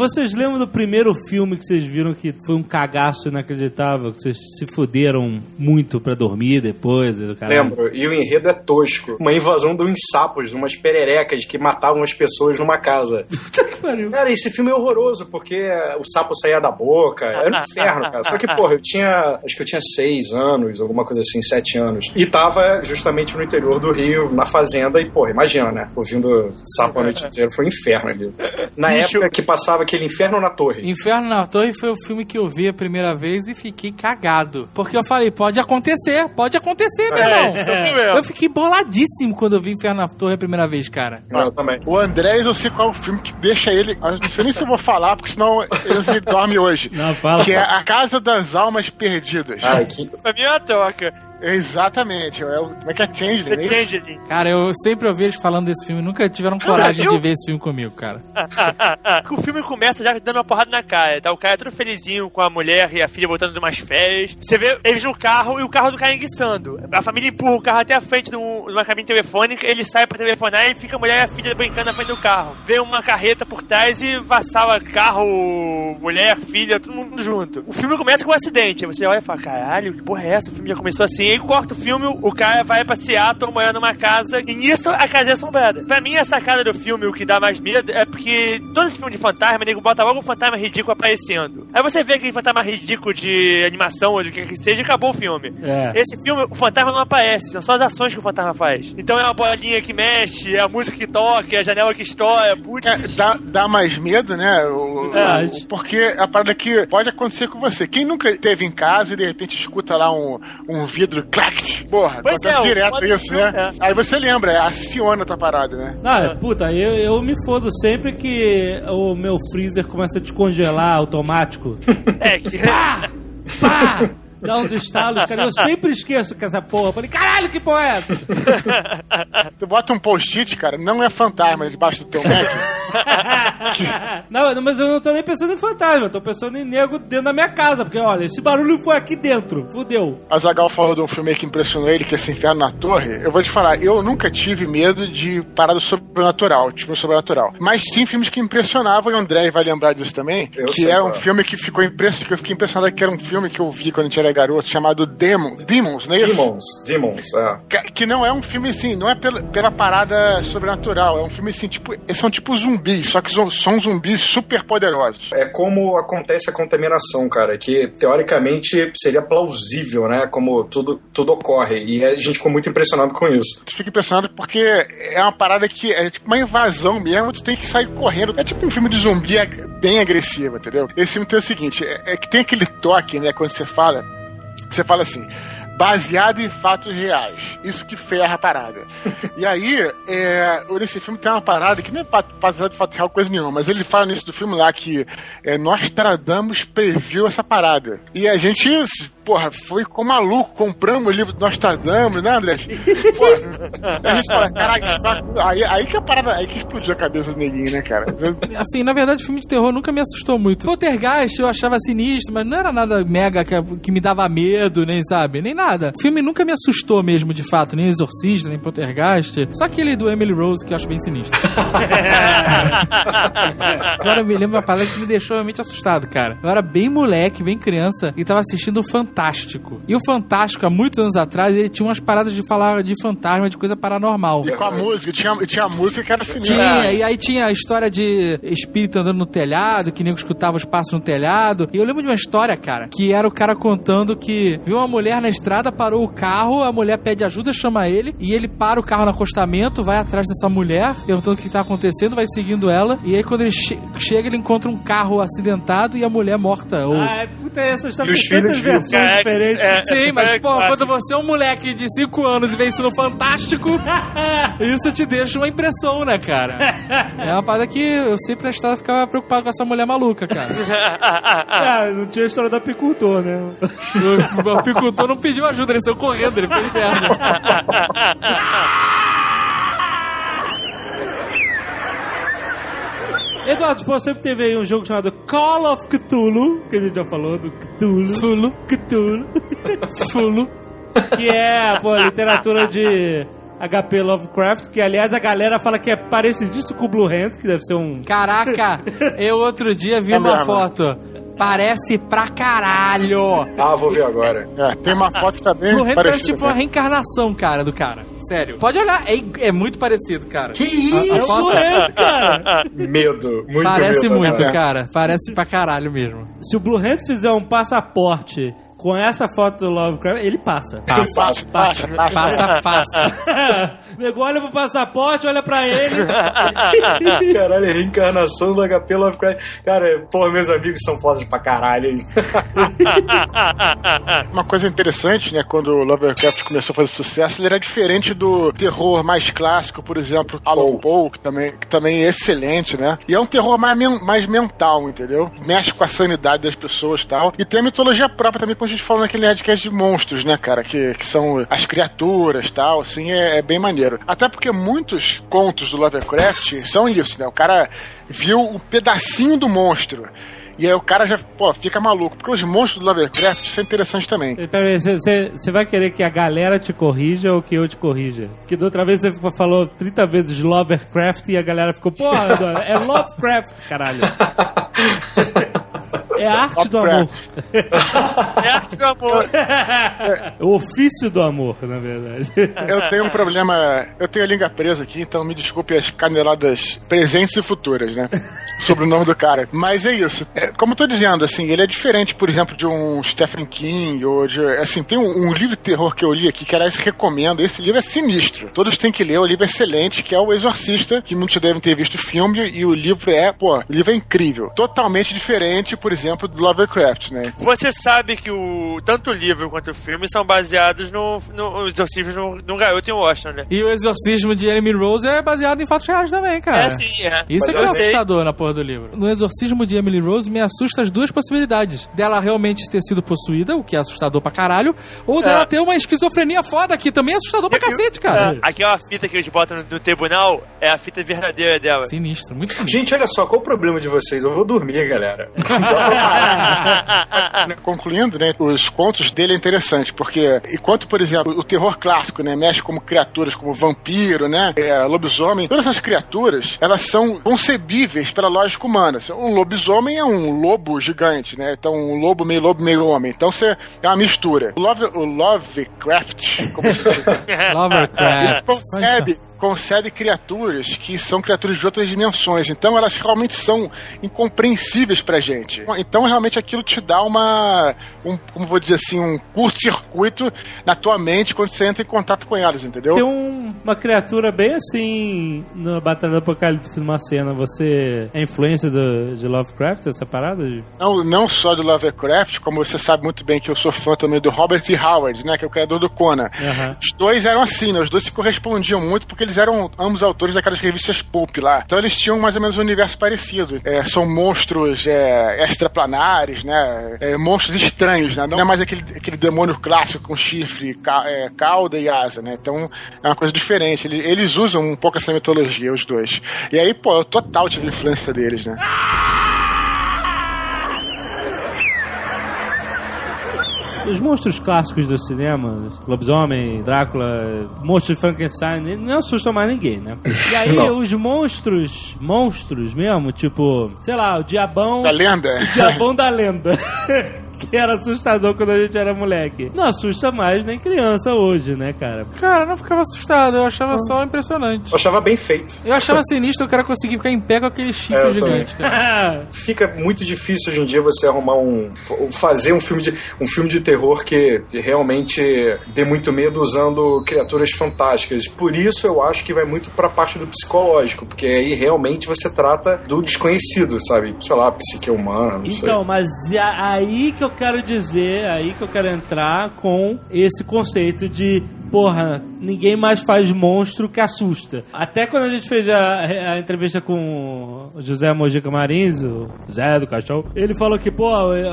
[SPEAKER 2] Vocês lembram do primeiro filme que vocês viram que foi um cagaço inacreditável? Que vocês se fuderam muito pra dormir depois?
[SPEAKER 5] Lembro, e o enredo é tosco. Uma invasão de uns sapos, umas pererecas que matavam as pessoas numa casa. [LAUGHS]
[SPEAKER 2] Puta que pariu.
[SPEAKER 5] Cara, esse filme é horroroso, porque o sapo saía da boca. Era um inferno, cara. Só que, porra, eu tinha. Acho que eu tinha seis anos, alguma coisa assim, sete anos. E tava justamente no interior do Rio, na fazenda, e, porra, imagina, né? Ouvindo sapo a noite [LAUGHS] inteira. Foi um inferno ali. Na
[SPEAKER 3] Bicho.
[SPEAKER 5] época que passava aquele inferno na torre.
[SPEAKER 6] Inferno na Torre foi o filme que eu vi a primeira vez e fiquei cagado. Porque eu falei, pode acontecer, pode acontecer, meu
[SPEAKER 3] É,
[SPEAKER 6] irmão.
[SPEAKER 3] é.
[SPEAKER 6] Eu fiquei boladíssimo quando eu vi Inferno na Torre a primeira vez, cara.
[SPEAKER 5] Ah, eu também.
[SPEAKER 4] O Andrés, eu sei qual é o filme que deixa ele. Não sei nem se eu vou falar, porque senão ele dorme hoje.
[SPEAKER 2] Não, fala.
[SPEAKER 4] Que é A Casa das Almas Perdidas.
[SPEAKER 5] Ai, que...
[SPEAKER 3] Pra mim é uma troca.
[SPEAKER 4] Exatamente. É o, como é que é Changeling? É?
[SPEAKER 3] Changeling.
[SPEAKER 6] Cara, eu sempre ouvi eles falando desse filme, nunca tiveram [LAUGHS] coragem
[SPEAKER 3] eu-
[SPEAKER 6] de ver esse filme comigo, cara. [LAUGHS]
[SPEAKER 3] o filme começa já dando uma porrada na cara. Tá o cara todo felizinho com a mulher e a filha voltando de umas férias. Você vê eles no carro e o carro do cara enguiçando. A família empurra o carro até a frente de um- uma cabine telefônica, ele sai pra telefonar e fica a mulher e a filha brincando na frente do carro. Vê uma carreta por trás e vassala carro, mulher, filha, todo mundo junto. O filme começa com um acidente. Aí você olha e fala, caralho, que porra é essa? O filme já começou assim. Aí corta o filme, o cara vai pra Seattle morar numa casa e nisso a casa é assombrada. Pra mim, a sacada do filme, o que dá mais medo, é porque todo esse filme de fantasma, o nego bota logo um fantasma ridículo aparecendo. Aí você vê aquele fantasma ridículo de animação ou de que que seja e acabou o filme.
[SPEAKER 2] É.
[SPEAKER 3] Esse filme, o fantasma não aparece, são só as ações que o fantasma faz. Então é uma bolinha que mexe, é a música que toca, é a janela que estoura, putz.
[SPEAKER 4] É, dá, dá mais medo, né? O- o- porque a parada que pode acontecer com você. Quem nunca teve em casa e de repente escuta lá um, um vidro clact? Porra,
[SPEAKER 3] Pois
[SPEAKER 4] acontece
[SPEAKER 3] é,
[SPEAKER 4] direto isso, né?
[SPEAKER 3] é.
[SPEAKER 4] Aí você lembra, é aciona a tua parada, né?
[SPEAKER 2] Não, puta, eu, eu me fodo sempre que o meu freezer começa a descongelar automático. [LAUGHS]
[SPEAKER 3] É que.
[SPEAKER 2] Pá! [LAUGHS] Dá uns estalos, cara. Eu sempre esqueço que essa porra. Eu falei, caralho, que porra é essa?
[SPEAKER 4] Tu bota um post-it, cara, não é fantasma debaixo do teu Mac. [LAUGHS]
[SPEAKER 2] não, mas eu não tô nem pensando em fantasma, eu tô pensando em nego dentro da minha casa. Porque, olha, esse barulho foi aqui dentro, fudeu.
[SPEAKER 4] A Zagal falou de um filme que impressionou ele, que é esse Inferno na Torre. Eu vou te falar, eu nunca tive medo de parada sobrenatural, tipo sobrenatural. Mas sim filmes que impressionavam, e o André vai lembrar disso também.
[SPEAKER 5] Eu
[SPEAKER 4] que
[SPEAKER 5] sei
[SPEAKER 4] era um
[SPEAKER 5] é.
[SPEAKER 4] filme que ficou impressionado, que eu fiquei impressionado que era um filme que eu vi quando a gente era garoto, chamado Demons. Demons, não é isso?
[SPEAKER 5] Demons, Demons, é.
[SPEAKER 4] Que, que não é um filme assim, não é pela, pela parada sobrenatural, é um filme assim, tipo, são tipo zumbis, só que são, zumbis super poderosos.
[SPEAKER 5] É como acontece a contaminação, cara, que teoricamente seria plausível, né? Como tudo, tudo ocorre. E a gente ficou muito impressionado com isso.
[SPEAKER 4] Tu fica impressionado porque é uma parada que é tipo uma invasão mesmo, tu tem que sair correndo. É tipo um filme de zumbi ag- bem agressivo, entendeu? Esse filme tem o seguinte, é, é que tem aquele toque, né, quando você fala, você fala assim, baseado em fatos reais. Isso que ferra a parada. [LAUGHS] e aí, é, nesse filme tem uma parada que não é baseado em fatos reais coisa nenhuma, mas ele fala nisso do filme lá que é, Nostradamus previu essa parada. E a gente, porra, foi com maluco, compramos o livro do Nostradamus, né, André? Porra, a gente fala, caraca, isso vai- aí, aí que a parada, aí que explodiu a cabeça do neguinho, né, cara?
[SPEAKER 6] Assim, na verdade, filme de terror nunca me assustou muito. Poltergeist eu achava sinistro, mas não era nada mega que, que me dava medo, nem sabe, nem nada. O filme nunca me assustou mesmo, de fato, nem Exorcista, nem Poltergeist. Só aquele do Emily Rose que eu acho bem sinistro. [LAUGHS] Agora eu me lembro uma parada que me deixou realmente assustado, cara. Eu era bem moleque, bem criança, e tava assistindo o Fantasma Fantástico. E o Fantástico, há muitos anos atrás, ele tinha umas paradas de falar de fantasma, de coisa paranormal.
[SPEAKER 4] E com a música, tinha, tinha a música que era sinistra.
[SPEAKER 6] Tinha, e aí tinha a história de espírito andando no telhado, que nego escutava os passos no telhado. E eu lembro de uma história, cara, que era o cara contando que viu uma mulher na estrada, parou o carro, a mulher pede ajuda, chama ele, e ele para o carro no acostamento, vai atrás dessa mulher, perguntando o que tá acontecendo, vai seguindo ela, e aí quando ele che- chega, ele encontra um carro acidentado e a mulher morta. Ou...
[SPEAKER 2] Ah, puta, essa história
[SPEAKER 5] E os filhos
[SPEAKER 2] versões
[SPEAKER 3] É,
[SPEAKER 2] diferentes.
[SPEAKER 3] é,
[SPEAKER 6] Sim, mas,
[SPEAKER 3] é
[SPEAKER 6] pô,
[SPEAKER 3] clássico.
[SPEAKER 6] quando você é um moleque de 5 anos e vê isso no Fantástico, [LAUGHS] isso te deixa uma impressão, né, cara? [LAUGHS] É uma parada que eu sempre na estrada ficava preocupado com essa mulher maluca, cara.
[SPEAKER 2] Ah, [LAUGHS] não tinha a história do apicultor, né?
[SPEAKER 6] O, o apicultor não pediu ajuda, ele saiu correndo, ele fez merda.
[SPEAKER 2] Eduardo Spor sempre teve aí um jogo chamado Call of Cthulhu, que a gente já falou do Cthulhu.
[SPEAKER 6] Fulo,
[SPEAKER 2] Cthulhu.
[SPEAKER 6] fulo. [LAUGHS]
[SPEAKER 2] que é, pô, literatura de HP Lovecraft, que aliás a galera fala que é parecidíssimo com o Blue Hand, que deve ser um...
[SPEAKER 6] Caraca, [LAUGHS] eu outro dia vi
[SPEAKER 4] É
[SPEAKER 6] uma
[SPEAKER 4] mesmo.
[SPEAKER 6] foto. Parece pra caralho.
[SPEAKER 5] Ah, vou ver agora.
[SPEAKER 4] É, tem uma foto também.
[SPEAKER 6] Blue Hand parece tipo uma
[SPEAKER 4] né?
[SPEAKER 6] reencarnação, cara, do cara. Sério. Pode olhar, é, é muito parecido, cara.
[SPEAKER 5] Que
[SPEAKER 6] A- a
[SPEAKER 5] isso?
[SPEAKER 2] Hand, cara! [LAUGHS]
[SPEAKER 5] Medo, muito
[SPEAKER 6] Parece
[SPEAKER 5] medo.
[SPEAKER 6] muito,
[SPEAKER 5] né?
[SPEAKER 6] cara. Parece pra caralho mesmo.
[SPEAKER 2] Se o Blue Hand fizer um passaporte com essa foto do Lovecraft, ele passa.
[SPEAKER 4] Passa, passa, passa.
[SPEAKER 6] Passa fácil. [LAUGHS] [LAUGHS]
[SPEAKER 2] Nego olha pro passaporte, olha pra ele. [LAUGHS]
[SPEAKER 5] Caralho, é reencarnação do HP Lovecraft. Cara, porra, meus amigos são fodas pra caralho, hein? [LAUGHS]
[SPEAKER 4] Uma coisa interessante, né, quando o Lovecraft começou a fazer sucesso, ele era diferente do terror mais clássico, por exemplo, Alan Poe, que também, que também é excelente, né? E é um terror mais, men- mais mental, entendeu? Mexe com a sanidade das pessoas e tal. E tem a mitologia própria também, quando a gente fala naquele Nerdcast de monstros, né, cara? Que, que são as criaturas e tal, assim, é, é bem maneiro. Até porque muitos contos do Lovecraft são isso, né? O cara viu um pedacinho do monstro. E aí o cara já, pô, fica maluco. Porque os monstros do Lovecraft são interessantes também.
[SPEAKER 2] Pera aí, você vai querer que a galera te corrija ou que eu te corrija? Que da outra vez você falou 30 vezes Lovecraft e a galera ficou, porra, é Lovecraft, caralho. [LAUGHS] É a arte do amor. [LAUGHS]
[SPEAKER 3] É arte do amor.
[SPEAKER 2] É o ofício do amor, na verdade.
[SPEAKER 4] Eu tenho um problema. Eu tenho a língua presa aqui, então me desculpe as caneladas presentes e futuras, né? [LAUGHS] Sobre o nome do cara. Mas é isso. É, como eu tô dizendo, assim, ele é diferente, por exemplo, de um Stephen King, ou de. Assim, tem um, um livro de terror que eu li aqui, que aliás recomendo. Esse livro é sinistro. Todos têm que ler, o livro é excelente, que é O Exorcista, que muitos devem ter visto o filme, e o livro é, pô, o livro é incrível. Totalmente diferente, por exemplo, do Lovecraft, né?
[SPEAKER 3] Você sabe que o, tanto o livro quanto o filme são baseados no, no exorcismo no, no garoto em Washington, né?
[SPEAKER 6] E o exorcismo de Emily Rose é baseado em fatos reais também, cara.
[SPEAKER 3] É sim, é.
[SPEAKER 6] Isso
[SPEAKER 3] Mas
[SPEAKER 6] é que é assustador na porra do livro. No exorcismo de Emily Rose me assusta as duas possibilidades. Dela realmente ter sido possuída, o que é assustador pra caralho, ou dela
[SPEAKER 3] É.
[SPEAKER 6] ter uma esquizofrenia foda, que também é assustador pra cacete, cara.
[SPEAKER 3] É, Aquela fita que eles botam no, no tribunal é a fita verdadeira dela.
[SPEAKER 6] Sinistro, muito sinistro.
[SPEAKER 5] Gente, olha só, qual o problema de vocês? Eu vou dormir, galera. [LAUGHS]
[SPEAKER 4] Né, Concluindo, né, os contos dele é interessante, porque enquanto, por exemplo, o terror clássico, né, mexe como criaturas como vampiro, né, é, lobisomem, todas essas criaturas, elas são concebíveis pela lógica humana. Um lobisomem é um lobo gigante, né, então um lobo meio lobo meio homem, então você é uma mistura. O, Love, o Lovecraft, como se diz, [LAUGHS] ele
[SPEAKER 6] Lovecraft.
[SPEAKER 4] concebe, concebe criaturas que são criaturas de outras dimensões. Então elas realmente são incompreensíveis pra gente. Então realmente aquilo te dá uma, um, como vou dizer assim, um curto-circuito na tua mente quando você entra em contato com elas, entendeu?
[SPEAKER 2] Tem um- uma criatura bem assim na Batalha do Apocalipse, numa cena. Você é influência do, de Lovecraft, essa parada?
[SPEAKER 4] Não, não só do Lovecraft, como você sabe muito bem que eu sou fã também do Robert E. Howard, né, que é o criador do Conan.
[SPEAKER 2] Aham.
[SPEAKER 4] Os dois eram assim, né? Os dois se correspondiam muito porque eles eram ambos autores daquelas revistas pulp lá. Então eles tinham mais ou menos um universo parecido. É, são monstros é, extraplanares, né? É, monstros estranhos, né? Não é mais aquele, aquele demônio clássico com chifre, ca- é, cauda e asa, né? Então é uma coisa diferente. Eles, eles usam um pouco essa mitologia, os dois. E aí, pô, eu total tive influência deles, né?
[SPEAKER 2] Os monstros clássicos do cinema, lobisomem, Drácula, monstros de Frankenstein, não assustam mais ninguém, né? E aí
[SPEAKER 5] Não.
[SPEAKER 2] os monstros, monstros mesmo, tipo, sei lá, o diabão,
[SPEAKER 4] Da lenda.
[SPEAKER 2] o diabão da lenda. [LAUGHS] que era assustador quando a gente era moleque. Não assusta mais nem criança hoje, né, cara?
[SPEAKER 6] Cara, eu não ficava assustado, eu achava só impressionante.
[SPEAKER 5] Eu achava bem feito.
[SPEAKER 6] Eu achava sinistro o cara conseguir ficar em pé com aquele chifre
[SPEAKER 5] É,
[SPEAKER 6] gigante, cara. [LAUGHS]
[SPEAKER 5] Fica muito difícil hoje em dia você arrumar um. fazer um filme de, um filme de terror que realmente dê muito medo usando criaturas fantásticas. Por isso eu acho que vai muito pra parte do psicológico, porque aí realmente você trata do desconhecido, sabe? Sei lá, psique humana, não
[SPEAKER 2] Então, mas é aí que eu quero dizer, aí que eu quero entrar com esse conceito de porra, ninguém mais faz monstro que assusta. Até quando a gente fez a, a entrevista com o José Mojica Marins, o Zé do Cachorro, ele falou que, pô, é,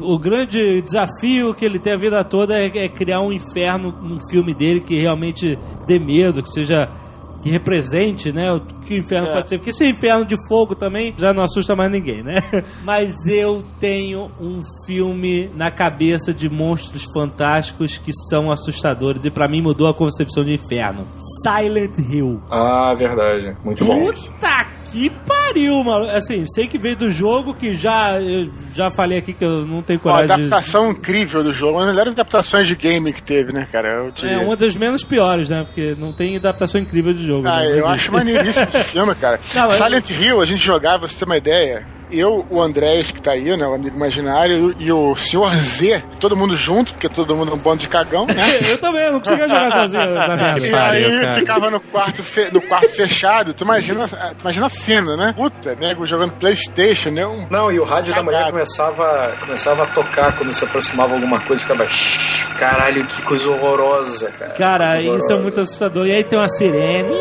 [SPEAKER 2] o grande desafio que ele tem a vida toda é, é criar um inferno num filme dele que realmente dê medo, que seja que represente, né, o que o inferno
[SPEAKER 3] É.
[SPEAKER 2] pode ser. Porque esse inferno de fogo também já não assusta mais ninguém, né? [LAUGHS] Mas eu tenho um filme na cabeça de monstros fantásticos que são assustadores e pra mim mudou a concepção de inferno. Silent Hill.
[SPEAKER 5] Ah, verdade. Muito bom.
[SPEAKER 2] Puta que pariu, mano. Assim, sei que veio do jogo que já eu já falei aqui que eu não tenho
[SPEAKER 4] Uma
[SPEAKER 2] coragem de...
[SPEAKER 4] adaptação incrível do jogo, uma das melhores adaptações de game que teve, né, cara? Eu.
[SPEAKER 2] É uma das menos piores, né? Porque não tem adaptação incrível de jogo.
[SPEAKER 4] Ah,
[SPEAKER 2] né?
[SPEAKER 4] Eu acho maneiríssimo esse filme, cara.
[SPEAKER 2] Não,
[SPEAKER 4] Silent Hill, a gente jogava, você ter uma ideia. Eu, o Andrés, que tá aí, né, o amigo imaginário, e o senhor Z, todo mundo junto, porque todo mundo é um bando de cagão, né? [LAUGHS]
[SPEAKER 2] eu também, eu não conseguia jogar sozinho [LAUGHS] na merda.
[SPEAKER 4] E
[SPEAKER 6] pariu,
[SPEAKER 4] aí
[SPEAKER 6] cara.
[SPEAKER 4] ficava no quarto, fe- no quarto fechado. Tu imagina, tu imagina a cena, né? Puta, nego jogando Playstation, né? Um...
[SPEAKER 5] Não, e o rádio da manhã
[SPEAKER 4] Cagado.
[SPEAKER 5] começava, começava a tocar quando se aproximava alguma coisa, ficava. Caralho, que coisa horrorosa, cara.
[SPEAKER 2] Cara,
[SPEAKER 5] Coisa
[SPEAKER 2] isso é
[SPEAKER 5] horrorosa.
[SPEAKER 2] muito assustador. E aí tem uma sirene.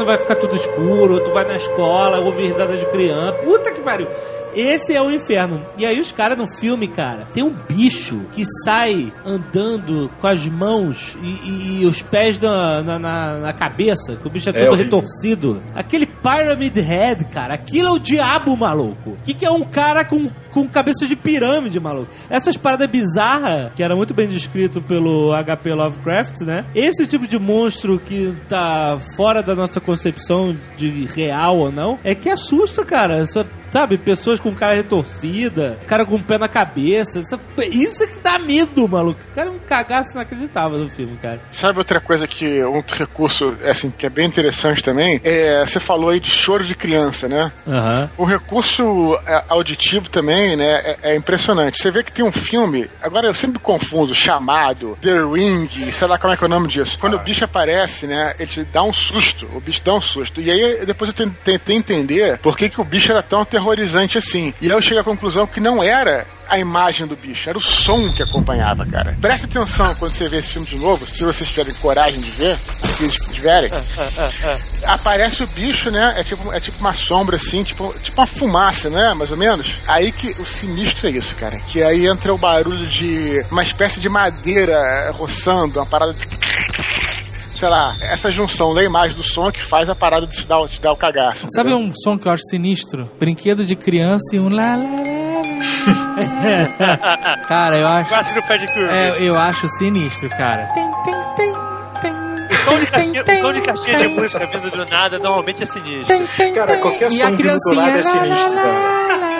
[SPEAKER 2] Quando vai ficar tudo escuro, tu vai na escola, ouve risada de criança. Puta que pariu. Esse é o inferno. E aí os caras no filme, cara, tem um bicho que sai andando com as mãos e, e- e os pés na, na, na- cabeça, que o bicho é todo
[SPEAKER 5] horrível.
[SPEAKER 2] retorcido. Aquele Pyramid Head, cara, aquilo é o diabo, maluco. O que, que é um cara com, com cabeça de pirâmide, maluco? Essas paradas bizarras, que era muito bem descrito pelo HP Lovecraft, né? Esse tipo de monstro que tá fora da nossa concepção de real ou não, é que assusta, cara. Essa, sabe, pessoas com cara retorcida, cara com o pé na cabeça. isso é que dá medo, maluco. Cara, é um cagaço inacreditável do filme, cara.
[SPEAKER 4] Sabe outra coisa que, outro recurso, assim, que é bem interessante também? É, você falou aí de choro de criança, né?
[SPEAKER 2] Aham.
[SPEAKER 4] O recurso é, auditivo também, né, é, é impressionante. Você vê que tem um filme, agora eu sempre confundo, chamado The Ring, sei lá como é que é o nome disso. Quando o bicho aparece, né, ele te dá um susto, o bicho dá um susto. E aí depois eu ten- tentei entender por que, que o bicho era tão aterrorizante assim. E aí eu cheguei à conclusão que não era a imagem do bicho, era o som que acompanhava, cara. Presta atenção quando você vê esse filme de novo, se vocês tiverem coragem de ver, se tiverem aparece o bicho, né? É tipo, é tipo uma sombra assim, tipo, tipo uma fumaça, né? Mais ou menos. Aí que o sinistro é isso, cara. Que aí entra o barulho de uma espécie de madeira roçando, uma parada de. Sei lá, essa junção da imagem do som que faz a parada de te dar, te dar o cagaço.
[SPEAKER 6] Sabe
[SPEAKER 4] entendeu?
[SPEAKER 6] um som que eu acho sinistro? Brinquedo de criança e um lá, lá, lá, lá. [LAUGHS] Cara, eu acho.
[SPEAKER 3] Quase no pedicure.
[SPEAKER 6] É, eu acho sinistro, cara. Tem, tem, tem, tem.
[SPEAKER 3] O som de caixinha, o som de, caixinha de música vindo do nada normalmente é sinistro.
[SPEAKER 6] Tem, tem,
[SPEAKER 5] Cara, qualquer
[SPEAKER 6] E
[SPEAKER 5] som vindo do nada é
[SPEAKER 6] lá,
[SPEAKER 5] sinistro,
[SPEAKER 6] lá,
[SPEAKER 5] cara.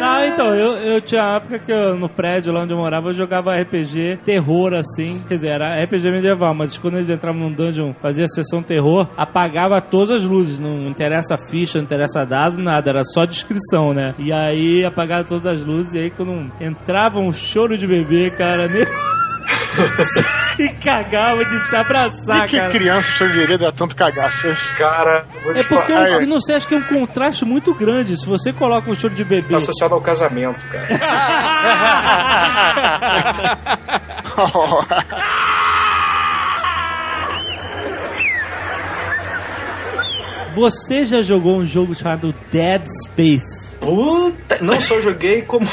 [SPEAKER 2] Não, então, eu, eu tinha época que eu, no prédio lá onde eu morava, eu jogava RPG terror, assim. Quer dizer, era RPG medieval, mas quando eles entravam num dungeon, fazia sessão terror, apagava todas as luzes. Não interessa ficha, não interessa dado, nada. Era só descrição, né? E aí apagava todas as luzes, e aí quando entrava um choro de bebê, cara, [LAUGHS] nem... [LAUGHS] e cagava de se abraçar,
[SPEAKER 4] E que
[SPEAKER 2] cara.
[SPEAKER 4] criança deveria dar tanto cagaço?
[SPEAKER 5] Cara, vou te
[SPEAKER 2] É porque,
[SPEAKER 5] falar,
[SPEAKER 2] eu não sei, acho que é um contraste muito grande. Se você coloca um choro de bebê...
[SPEAKER 5] tá associado ao casamento, cara. [LAUGHS]
[SPEAKER 2] Você já jogou um jogo chamado Dead Space?
[SPEAKER 5] Puta, não só joguei como,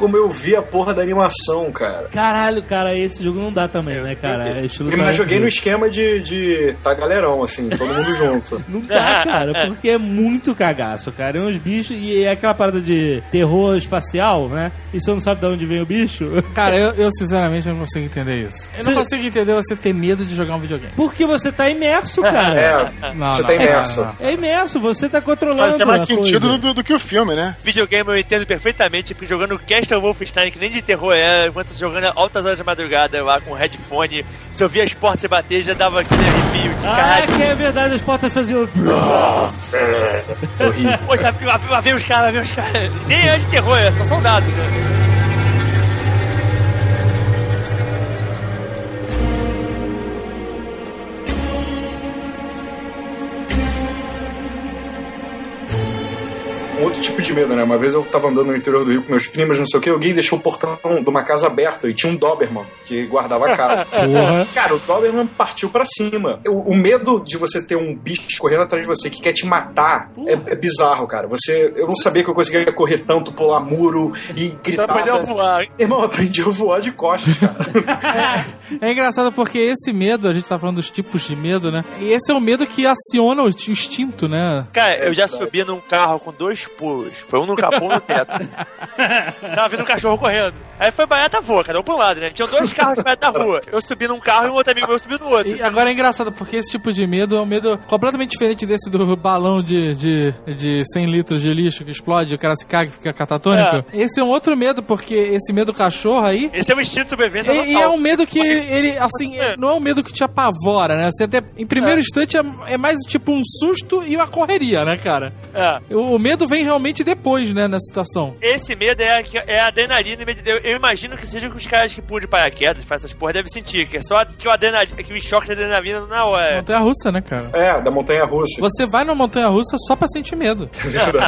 [SPEAKER 5] como eu vi a porra da animação, cara.
[SPEAKER 2] Caralho, cara, esse jogo não dá também, né, cara? É estilo
[SPEAKER 5] Mas
[SPEAKER 2] Silent
[SPEAKER 5] joguei no esquema de, de tá galerão, assim, todo mundo junto. [LAUGHS]
[SPEAKER 2] Não dá, cara, porque é muito cagaço, cara. É uns bichos e é aquela parada de terror espacial, né? E você não sabe de onde vem o bicho. [LAUGHS]
[SPEAKER 6] Cara, eu, eu sinceramente não consigo entender isso. Eu não
[SPEAKER 2] Você-
[SPEAKER 6] consigo entender você ter medo de jogar um videogame.
[SPEAKER 2] Porque você tá imerso, cara.
[SPEAKER 5] É,
[SPEAKER 6] Não,
[SPEAKER 5] você
[SPEAKER 6] não,
[SPEAKER 5] tá imerso.
[SPEAKER 6] não.
[SPEAKER 2] É imerso, você tá controlando
[SPEAKER 4] Faz mais sentido do, do que o filme, né?
[SPEAKER 3] Videogame eu entendo perfeitamente, porque jogando Cast Castle Wolfenstein, que nem de terror é, enquanto jogando altas horas da madrugada lá com headphone, se eu via as portas bater, já dava aquele arrepio de
[SPEAKER 2] Ah,
[SPEAKER 3] caralho.
[SPEAKER 2] que é verdade, as portas faziam. [LAUGHS]
[SPEAKER 5] Horrível.
[SPEAKER 3] Pô, lá, lá, vem os caras, lá vem os caras. Nem é de terror, é só soldados, né?
[SPEAKER 5] Outro tipo de medo, né? Uma vez eu tava andando no interior do Rio com meus primos, não sei o que, alguém deixou o portão de uma casa aberto e tinha um Doberman que guardava a casa. [LAUGHS] Cara, o Doberman partiu pra cima. O, o medo de você ter um bicho correndo atrás de você que quer te matar é, é bizarro, cara. Você, eu não sabia que eu conseguia correr tanto, pular muro e
[SPEAKER 3] Então
[SPEAKER 5] gritar.
[SPEAKER 3] aprendeu a voar.
[SPEAKER 5] Irmão, eu aprendi a voar de costas, cara.
[SPEAKER 6] É engraçado porque esse medo, a gente tá falando dos tipos de medo, né? E esse é o medo que aciona o instinto, né?
[SPEAKER 3] Cara, eu já subi num carro com dois pulos. Foi um no capô e um no teto. [LAUGHS] Tava vindo um cachorro correndo. Aí foi baiata voa, cada um pro lado, né? Tinham dois carros perto da rua. [LAUGHS] Eu subi num carro e um outro amigo meu subiu no outro.
[SPEAKER 6] E agora é engraçado porque esse tipo de medo é um medo completamente diferente desse do balão de, de, de 100 litros de lixo que explode o cara se caga e fica catatônico. Esse é um outro medo, porque esse medo cachorro aí.
[SPEAKER 3] Esse é o instinto de sobrevivência
[SPEAKER 6] E, e é um medo que ele, assim, é- não é um medo que te apavora, né? Você até, em primeiro instante, é, é mais tipo um susto e uma correria, né, cara?
[SPEAKER 3] É.
[SPEAKER 6] O, o medo vem realmente depois, né, na situação.
[SPEAKER 3] Esse medo é, a- é a adrenalina. Eu, eu imagino que seja que os caras que pulam de paraquedas, fazem essas porra, devem sentir. Que é só que o, adrenalina, que o choque de adrenalina na hora.
[SPEAKER 6] Montanha russa, né, cara?
[SPEAKER 5] É, da montanha russa.
[SPEAKER 6] Você vai numa montanha russa só pra sentir medo. [LAUGHS]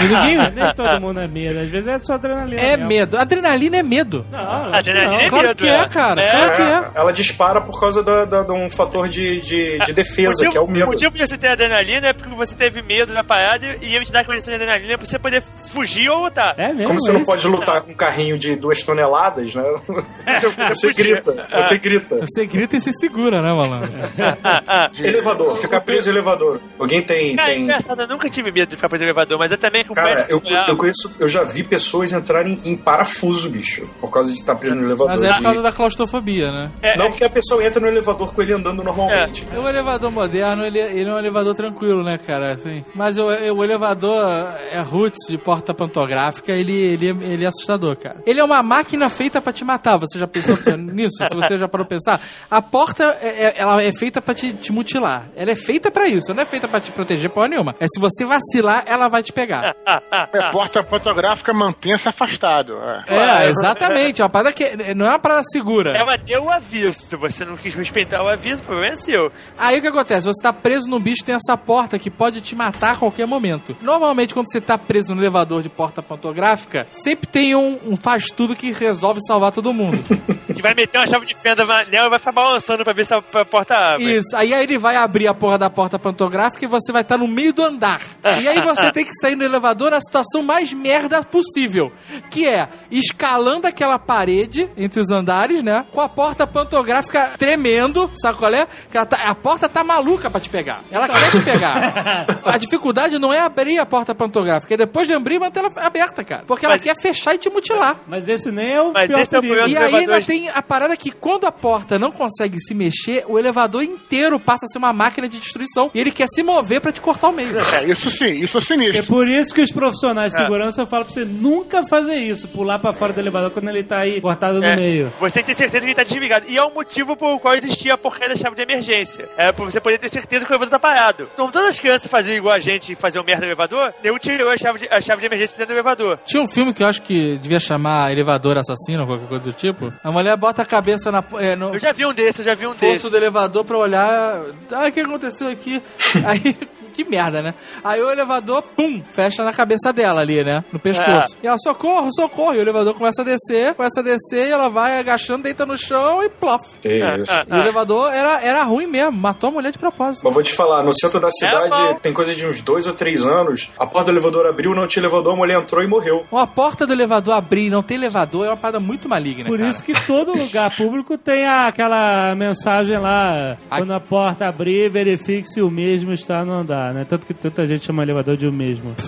[SPEAKER 6] E ninguém.
[SPEAKER 2] Nem todo mundo é medo, às vezes é só adrenalina.
[SPEAKER 6] É
[SPEAKER 2] mesmo.
[SPEAKER 6] medo. Adrenalina é medo.
[SPEAKER 2] Não,
[SPEAKER 3] Adrenalina
[SPEAKER 2] não.
[SPEAKER 3] é
[SPEAKER 6] Claro
[SPEAKER 3] medo,
[SPEAKER 6] que é,
[SPEAKER 3] é.
[SPEAKER 6] cara.
[SPEAKER 3] É.
[SPEAKER 6] Claro que é.
[SPEAKER 5] É, ela dispara por causa da- da- de um fator de, de, de defesa, que é o medo.
[SPEAKER 3] O motivo de você ter adrenalina é porque você teve medo da parada e ele te dá a condição de adrenalina pra você poder fugir ou lutar.
[SPEAKER 2] É mesmo.
[SPEAKER 5] Como você
[SPEAKER 2] é
[SPEAKER 5] não
[SPEAKER 2] isso?
[SPEAKER 5] pode lutar com um carrinho de duas toneladas, né? [LAUGHS] [LAUGHS] Você
[SPEAKER 3] Podia.
[SPEAKER 5] grita, você grita.
[SPEAKER 6] Você grita e se segura, né, malandro?
[SPEAKER 3] Ah, [LAUGHS] ah.
[SPEAKER 5] Elevador, ficar preso em elevador. Alguém tem.
[SPEAKER 3] Cara,
[SPEAKER 5] tem...
[SPEAKER 3] engraçado, eu nunca tive medo de ficar preso no elevador, mas eu também com o
[SPEAKER 5] Cara, eu, eu conheço, eu já vi pessoas entrarem em parafuso, bicho, por causa de estar preso no elevador.
[SPEAKER 6] Mas é por causa da claustrofobia, né?
[SPEAKER 3] É,
[SPEAKER 5] Não, porque a pessoa entra no elevador com ele andando normalmente.
[SPEAKER 6] O elevador moderno, ele, ele é um elevador tranquilo, né, cara? Assim, mas o, o elevador é de porta pantográfica, ele, ele, ele é assustador, cara. Ele é uma máquina feita pra te matar. Você já pensou [LAUGHS] nisso? Se você já parou pra pensar? A porta, é, é- ela é feita pra te, te mutilar. Ela é feita pra isso, não é feita pra te proteger porra nenhuma. É se você vacilar, ela vai te pegar.
[SPEAKER 4] É, porta fotográfica mantenha-se afastado. É.
[SPEAKER 6] É, exatamente. É uma parada que não é uma parada segura.
[SPEAKER 3] Ela deu o aviso. Se você não quis respeitar o aviso, o problema é seu.
[SPEAKER 6] Aí o que acontece? Você tá preso no bicho, tem essa porta que pode te matar a qualquer momento. Normalmente, quando você tá preso no elevador de porta pantográfica, sempre tem um, um faz-tudo que resolve salvar todo mundo. [LAUGHS]
[SPEAKER 3] Que vai meter uma chave de fenda na anel e vai ficar balançando pra ver se a porta abre.
[SPEAKER 6] Isso. Aí, aí ele vai abrir a porra da porta pantográfica e você vai estar no meio do andar. E aí você tem que sair no elevador na situação mais merda possível. Que é escalando aquela parede entre os andares, né? Com a porta pantográfica tremendo, sabe qual é? Que ela tá- a porta tá maluca pra te pegar. Ela quer te pegar. A dificuldade não é abrir a porta pantográfica, é depois de abrir manter ela aberta, cara. Porque ela
[SPEAKER 3] Mas-
[SPEAKER 6] quer fechar e te mutilar.
[SPEAKER 2] Mas esse nem é o
[SPEAKER 3] Mas
[SPEAKER 2] pior
[SPEAKER 3] esse é o
[SPEAKER 6] E aí ainda
[SPEAKER 3] elevadores-
[SPEAKER 6] tem a parada que quando a porta não consegue se mexer, o elevador inteiro passa a ser uma máquina de destruição e ele quer se mover pra te cortar o meio.
[SPEAKER 4] É, isso sim, isso é
[SPEAKER 2] É
[SPEAKER 4] sinistro.
[SPEAKER 2] por isso que os profissionais de segurança falam pra você nunca fazer isso, pular pra fora do elevador quando ele tá aí cortado no
[SPEAKER 3] É,
[SPEAKER 2] meio.
[SPEAKER 3] Você tem que ter certeza que ele tá desligado. E é o motivo por qual existia a porcaria da chave de emergência. É pra você poder ter certeza que o elevador tá parado. Como todas as crianças faziam igual a gente e faziam merda no elevador, eu tirou a chave de, a chave de emergência dentro do elevador.
[SPEAKER 6] Tinha um filme que eu acho que devia chamar Elevador Assassino ou qualquer coisa do tipo. A mulher bota a cabeça na, é, no
[SPEAKER 3] Eu já vi um desses, eu já vi um
[SPEAKER 6] fosso
[SPEAKER 3] desses.
[SPEAKER 6] do elevador pra olhar. Ah, o que aconteceu aqui? [LAUGHS] Aí, que merda, né? Aí o elevador, pum, fecha na cabeça dela ali, né? No pescoço. E ela, socorro, socorro. E o elevador começa a descer, começa a descer e ela vai agachando, deita no chão e plof.
[SPEAKER 5] Que isso.
[SPEAKER 3] Ah,
[SPEAKER 6] E o elevador era, era ruim mesmo, matou a mulher de propósito.
[SPEAKER 5] Mas vou te falar, no centro da cidade tem coisa de uns dois ou três anos. A porta do elevador abriu, não tinha elevador, a mulher entrou e morreu.
[SPEAKER 6] Uma porta do elevador abrir e não ter elevador é uma parada muito maligna.
[SPEAKER 2] Por
[SPEAKER 6] cara.
[SPEAKER 2] isso que todo lugar público tem a- aquela mensagem lá,
[SPEAKER 6] Ai.
[SPEAKER 2] quando a porta abrir, verifique se o mesmo está no andar, né? Tanto que tanta gente chama elevador de o mesmo. [LAUGHS]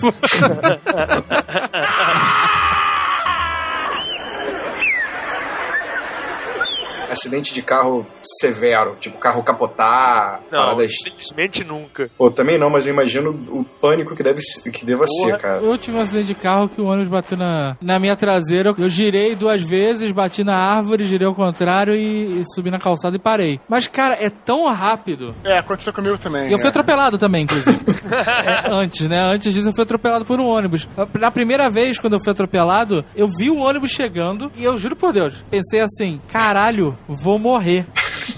[SPEAKER 5] acidente de carro severo, tipo carro capotar,
[SPEAKER 3] Não,
[SPEAKER 5] paradas.
[SPEAKER 3] simplesmente nunca.
[SPEAKER 5] Pô, também não, mas eu imagino o pânico que deve ser- que deva
[SPEAKER 3] Porra.
[SPEAKER 5] ser, cara.
[SPEAKER 6] Eu tive um acidente de carro que o ônibus bateu na, na minha traseira. Eu girei duas vezes, bati na árvore, girei ao contrário e, e subi na calçada e parei. Mas, cara, é tão rápido.
[SPEAKER 4] É, aconteceu comigo também.
[SPEAKER 6] E eu fui
[SPEAKER 4] é.
[SPEAKER 6] atropelado também, inclusive. [LAUGHS] É, antes, né? Antes disso, eu fui atropelado por um ônibus. Na primeira vez, quando eu fui atropelado, eu vi o ônibus chegando e eu juro por Deus, pensei assim: caralho, vou morrer.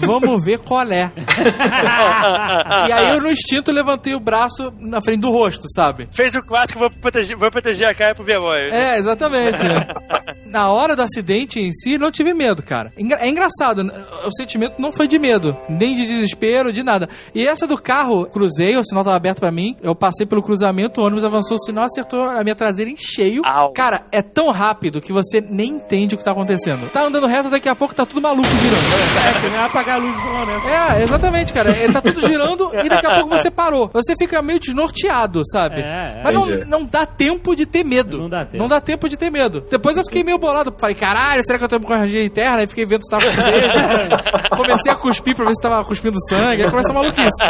[SPEAKER 6] Vamos ver qual é. [LAUGHS] e aí eu, no instinto, levantei o braço na frente do rosto, sabe?
[SPEAKER 3] Fez o clássico, vou proteger, vou proteger a cara pro vergonha.
[SPEAKER 6] É, exatamente. [LAUGHS] Na hora do acidente em si, não tive medo, cara. É engraçado, n- o sentimento não foi de medo, nem de desespero, de nada. E essa do carro, cruzei, o sinal tava aberto pra mim, eu passei pelo cruzamento, o ônibus avançou, o sinal acertou a minha traseira em cheio.
[SPEAKER 3] Au.
[SPEAKER 6] Cara, é tão rápido que você nem entende o que tá acontecendo. Tá andando reto, daqui a pouco tá tudo maluco girando.
[SPEAKER 2] É, que nem apagar a luz do salão, né?
[SPEAKER 6] É, exatamente, cara. É, tá tudo girando [LAUGHS] e daqui a pouco você parou. Você fica meio desnorteado, sabe?
[SPEAKER 2] É, é.
[SPEAKER 6] Mas não, não dá tempo de ter medo.
[SPEAKER 2] Não dá tempo.
[SPEAKER 6] Não dá tempo de ter medo. Depois eu fiquei meio bolado. Falei, caralho, será que eu tô com energia interna? Aí fiquei vendo se tava com sede. [LAUGHS] Comecei a cuspir pra ver se tava cuspindo sangue. Aí começa a maluquice.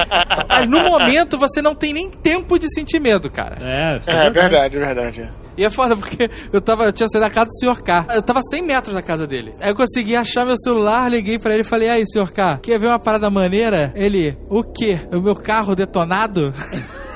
[SPEAKER 6] Mas no momento você não tem nem tempo de sentir medo, cara.
[SPEAKER 2] É, isso
[SPEAKER 4] É, verdade, é verdade.
[SPEAKER 6] E é foda porque eu tava, eu tinha saído da casa do senhor K. Eu tava 100 metros da casa dele. Aí eu consegui achar meu celular, liguei pra ele e falei: Aí, senhor K, quer ver uma parada maneira? Ele, o quê? O meu carro detonado? [LAUGHS]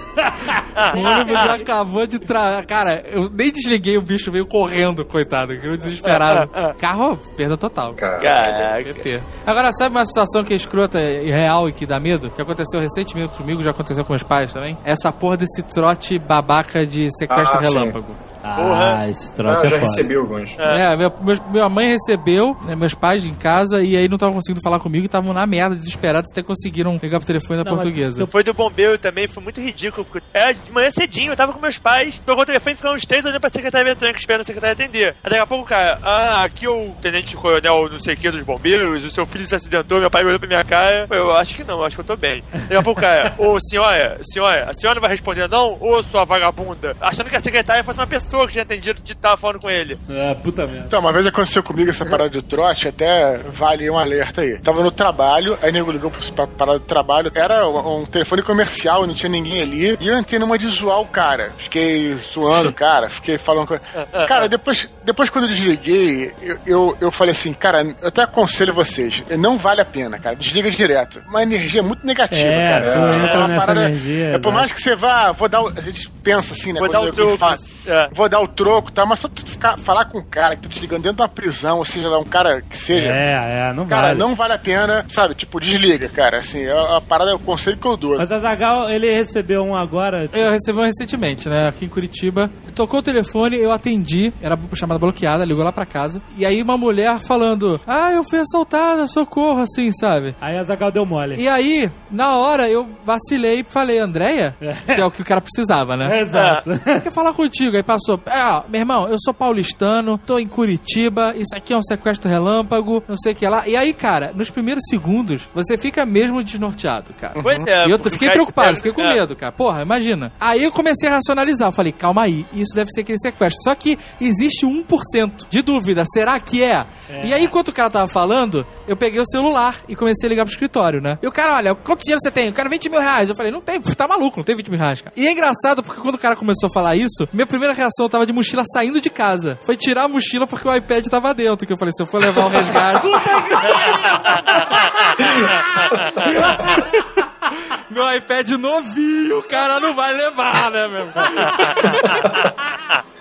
[SPEAKER 6] o ônibus já acabou de tra... Cara, eu nem desliguei, o bicho veio correndo, coitado, que eu desesperado. Carro, perda total.
[SPEAKER 5] Cara.
[SPEAKER 3] Caraca.
[SPEAKER 6] Agora, sabe uma situação que é escrota e real e que dá medo? Que aconteceu recentemente comigo, já aconteceu com meus pais também? Essa porra desse trote babaca de sequestro
[SPEAKER 5] Ah, sim.
[SPEAKER 6] Relâmpago.
[SPEAKER 2] Ah, esse
[SPEAKER 5] Ah,
[SPEAKER 2] troço
[SPEAKER 5] eu já
[SPEAKER 2] é foda.
[SPEAKER 5] recebi alguns.
[SPEAKER 6] É, meu- meus- minha mãe recebeu, né, meus pais em casa, e aí não estavam conseguindo falar comigo e estavam na merda, desesperados, até conseguiram ligar pro telefone da
[SPEAKER 2] Não, mas
[SPEAKER 6] portuguesa.
[SPEAKER 3] Foi do bombeiro também, foi muito ridículo. Porque era de manhã cedinho, eu tava com meus pais, pegou o telefone e ficou uns três olhando pra secretária eletrônica esperando a secretária atender. Aí daqui a pouco o cara, ah, aqui é o tenente coronel não sei o que dos bombeiros, o seu filho se acidentou, meu pai olhou pra minha cara. Eu acho que não, acho que eu tô bem. Daqui a pouco o cara, [LAUGHS] ô senhora, senhora, a senhora não vai responder não? Ô sua vagabunda? Achando que a secretária fosse uma pessoa que tinha atendido de estar falando com ele.
[SPEAKER 2] É, puta merda.
[SPEAKER 4] Então, uma vez aconteceu comigo essa parada de trote, até vale um alerta aí. Tava no trabalho, aí nego ligou pra parada de trabalho, era um um telefone comercial, não tinha ninguém ali, e eu entrei numa de zoar o cara. Fiquei zoando o cara, fiquei falando com [LAUGHS] Cara, depois, depois quando eu desliguei, eu, eu, eu falei assim, cara, eu até aconselho vocês, não vale a pena, cara, desliga direto. Uma energia muito negativa,
[SPEAKER 2] É,
[SPEAKER 4] cara.
[SPEAKER 2] você
[SPEAKER 4] É
[SPEAKER 2] entra
[SPEAKER 4] uma parada-
[SPEAKER 2] energia,
[SPEAKER 4] É por mais que você vá, vou dar o, a gente pensa assim, né?
[SPEAKER 3] Vou
[SPEAKER 4] quando
[SPEAKER 3] dar o
[SPEAKER 4] fala-
[SPEAKER 3] é.
[SPEAKER 4] vou dar o troco tal, mas só tu ficar, falar com um cara que tá te ligando dentro de uma prisão, ou seja, um cara que seja.
[SPEAKER 2] É, é, não
[SPEAKER 4] Cara,
[SPEAKER 2] vale.
[SPEAKER 4] não vale a pena, sabe? Tipo, desliga, cara. Assim, é a, a parada é o conselho que eu dou.
[SPEAKER 2] Mas a Zagal, ele recebeu um agora.
[SPEAKER 6] Eu recebi um recentemente, né, aqui em Curitiba. Tocou o telefone, eu atendi, era chamada bloqueada, ligou lá pra casa. E aí uma mulher falando: Ah, eu fui assaltada, socorro, assim, sabe?
[SPEAKER 2] Aí a Zagal deu mole.
[SPEAKER 6] E aí, na hora, eu vacilei e falei, Andréia? Que é o que o cara precisava, né? [LAUGHS]
[SPEAKER 2] Exato.
[SPEAKER 6] Quer falar contigo? Aí passou, é, ó, meu irmão, eu sou paulistano, tô em Curitiba, isso aqui é um sequestro relâmpago, não sei o que lá. E aí, cara, nos primeiros segundos, você fica mesmo desnorteado, cara.
[SPEAKER 3] Pois é,
[SPEAKER 6] E eu fiquei preocupado, fiquei com
[SPEAKER 3] é.
[SPEAKER 6] medo, cara. Porra, imagina. Aí eu comecei a racionalizar. Eu falei, calma aí, isso deve ser aquele sequestro. Só que existe 1% de dúvida. Será que é? E aí, enquanto o cara tava falando, eu peguei o celular e comecei a ligar pro escritório, né? E o cara, olha, quanto dinheiro você tem? Eu quero 20 mil reais. Eu falei, não tem, pô, tá maluco, não tem 20 mil reais, cara. E é engraçado porque quando o cara começou a falar isso, minha primeira reação tava de mochila saindo de casa. Foi tirar a mochila porque o iPad tava dentro. Que eu falei, se eu for levar o resgate. [LAUGHS] Meu iPad novinho, o cara não vai levar, né, meu? [LAUGHS]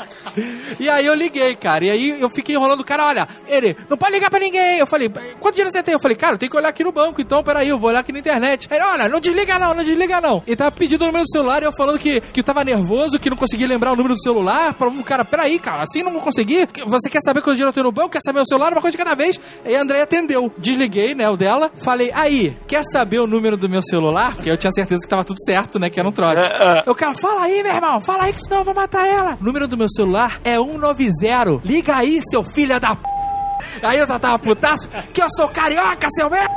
[SPEAKER 6] E aí eu liguei, cara. E aí eu fiquei enrolando o cara, olha, ele, não pode ligar pra ninguém. Eu falei, quanto dinheiro você tem? Eu falei, cara, eu tenho que olhar aqui no banco, então peraí, eu vou olhar aqui na internet. Ele, olha, não desliga não, não desliga não. Ele tava pedindo o número do celular e eu falando que, que tava nervoso, que não conseguia lembrar o número do celular. Pra um cara, peraí, cara, assim não vou conseguir. Você quer saber quanto dinheiro eu tenho no banco? Quer saber o celular? Uma coisa de cada vez. Aí a André atendeu. Desliguei, né, o dela. Falei, aí, quer saber o número do meu celular? Porque eu tinha certeza que tava tudo certo, né, que era um trote. Eu, cara, fala aí, meu irmão, fala aí que senão eu vou matar ela. O número do meu celular é 190. Liga aí, seu filho da p. Aí eu já tava putaço, que eu sou carioca, seu merda!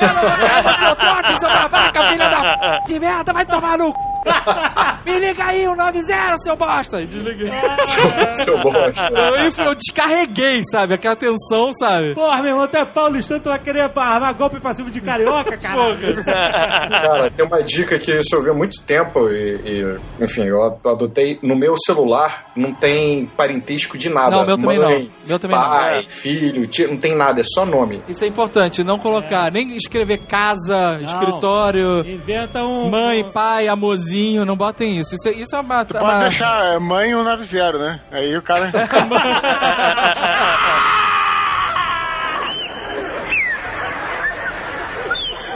[SPEAKER 6] Eu não vou seu trote, seu babaca, filha da p de merda, vai tomar no c... [LAUGHS] Me liga aí, o 90, seu bosta! E desliguei. [LAUGHS]
[SPEAKER 5] Seu bosta.
[SPEAKER 6] Eu, enfim, eu descarreguei, sabe? Aquela tensão, sabe?
[SPEAKER 2] Porra, meu irmão, tu é paulistano, tu vai querer armar golpe pra cima de carioca, cara?
[SPEAKER 5] Cara, tem uma dica que isso eu vi há muito tempo e, e, enfim, eu adotei. No meu celular não tem parentesco de nada.
[SPEAKER 6] Não, meu também
[SPEAKER 5] Mãe,
[SPEAKER 6] não. Meu também não.
[SPEAKER 5] pai, filho, tio, não tem nada, é só nome.
[SPEAKER 6] Isso é importante, não colocar, nem escrever casa, escritório,
[SPEAKER 2] Inventa um.
[SPEAKER 6] mãe, pai, amorzinho, não botem isso. Isso, é- isso é uma.
[SPEAKER 4] Pode
[SPEAKER 6] uma-
[SPEAKER 4] deixar é, mãe 190, né? Aí o cara. [LAUGHS]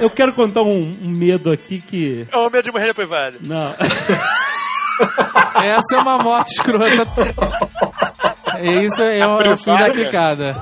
[SPEAKER 2] Eu quero contar um, um medo aqui que.
[SPEAKER 3] É o medo de morrer na privada.
[SPEAKER 2] Não. [LAUGHS]
[SPEAKER 6] Essa é uma morte escrota. [LAUGHS] Isso é, o- é o fim da picada.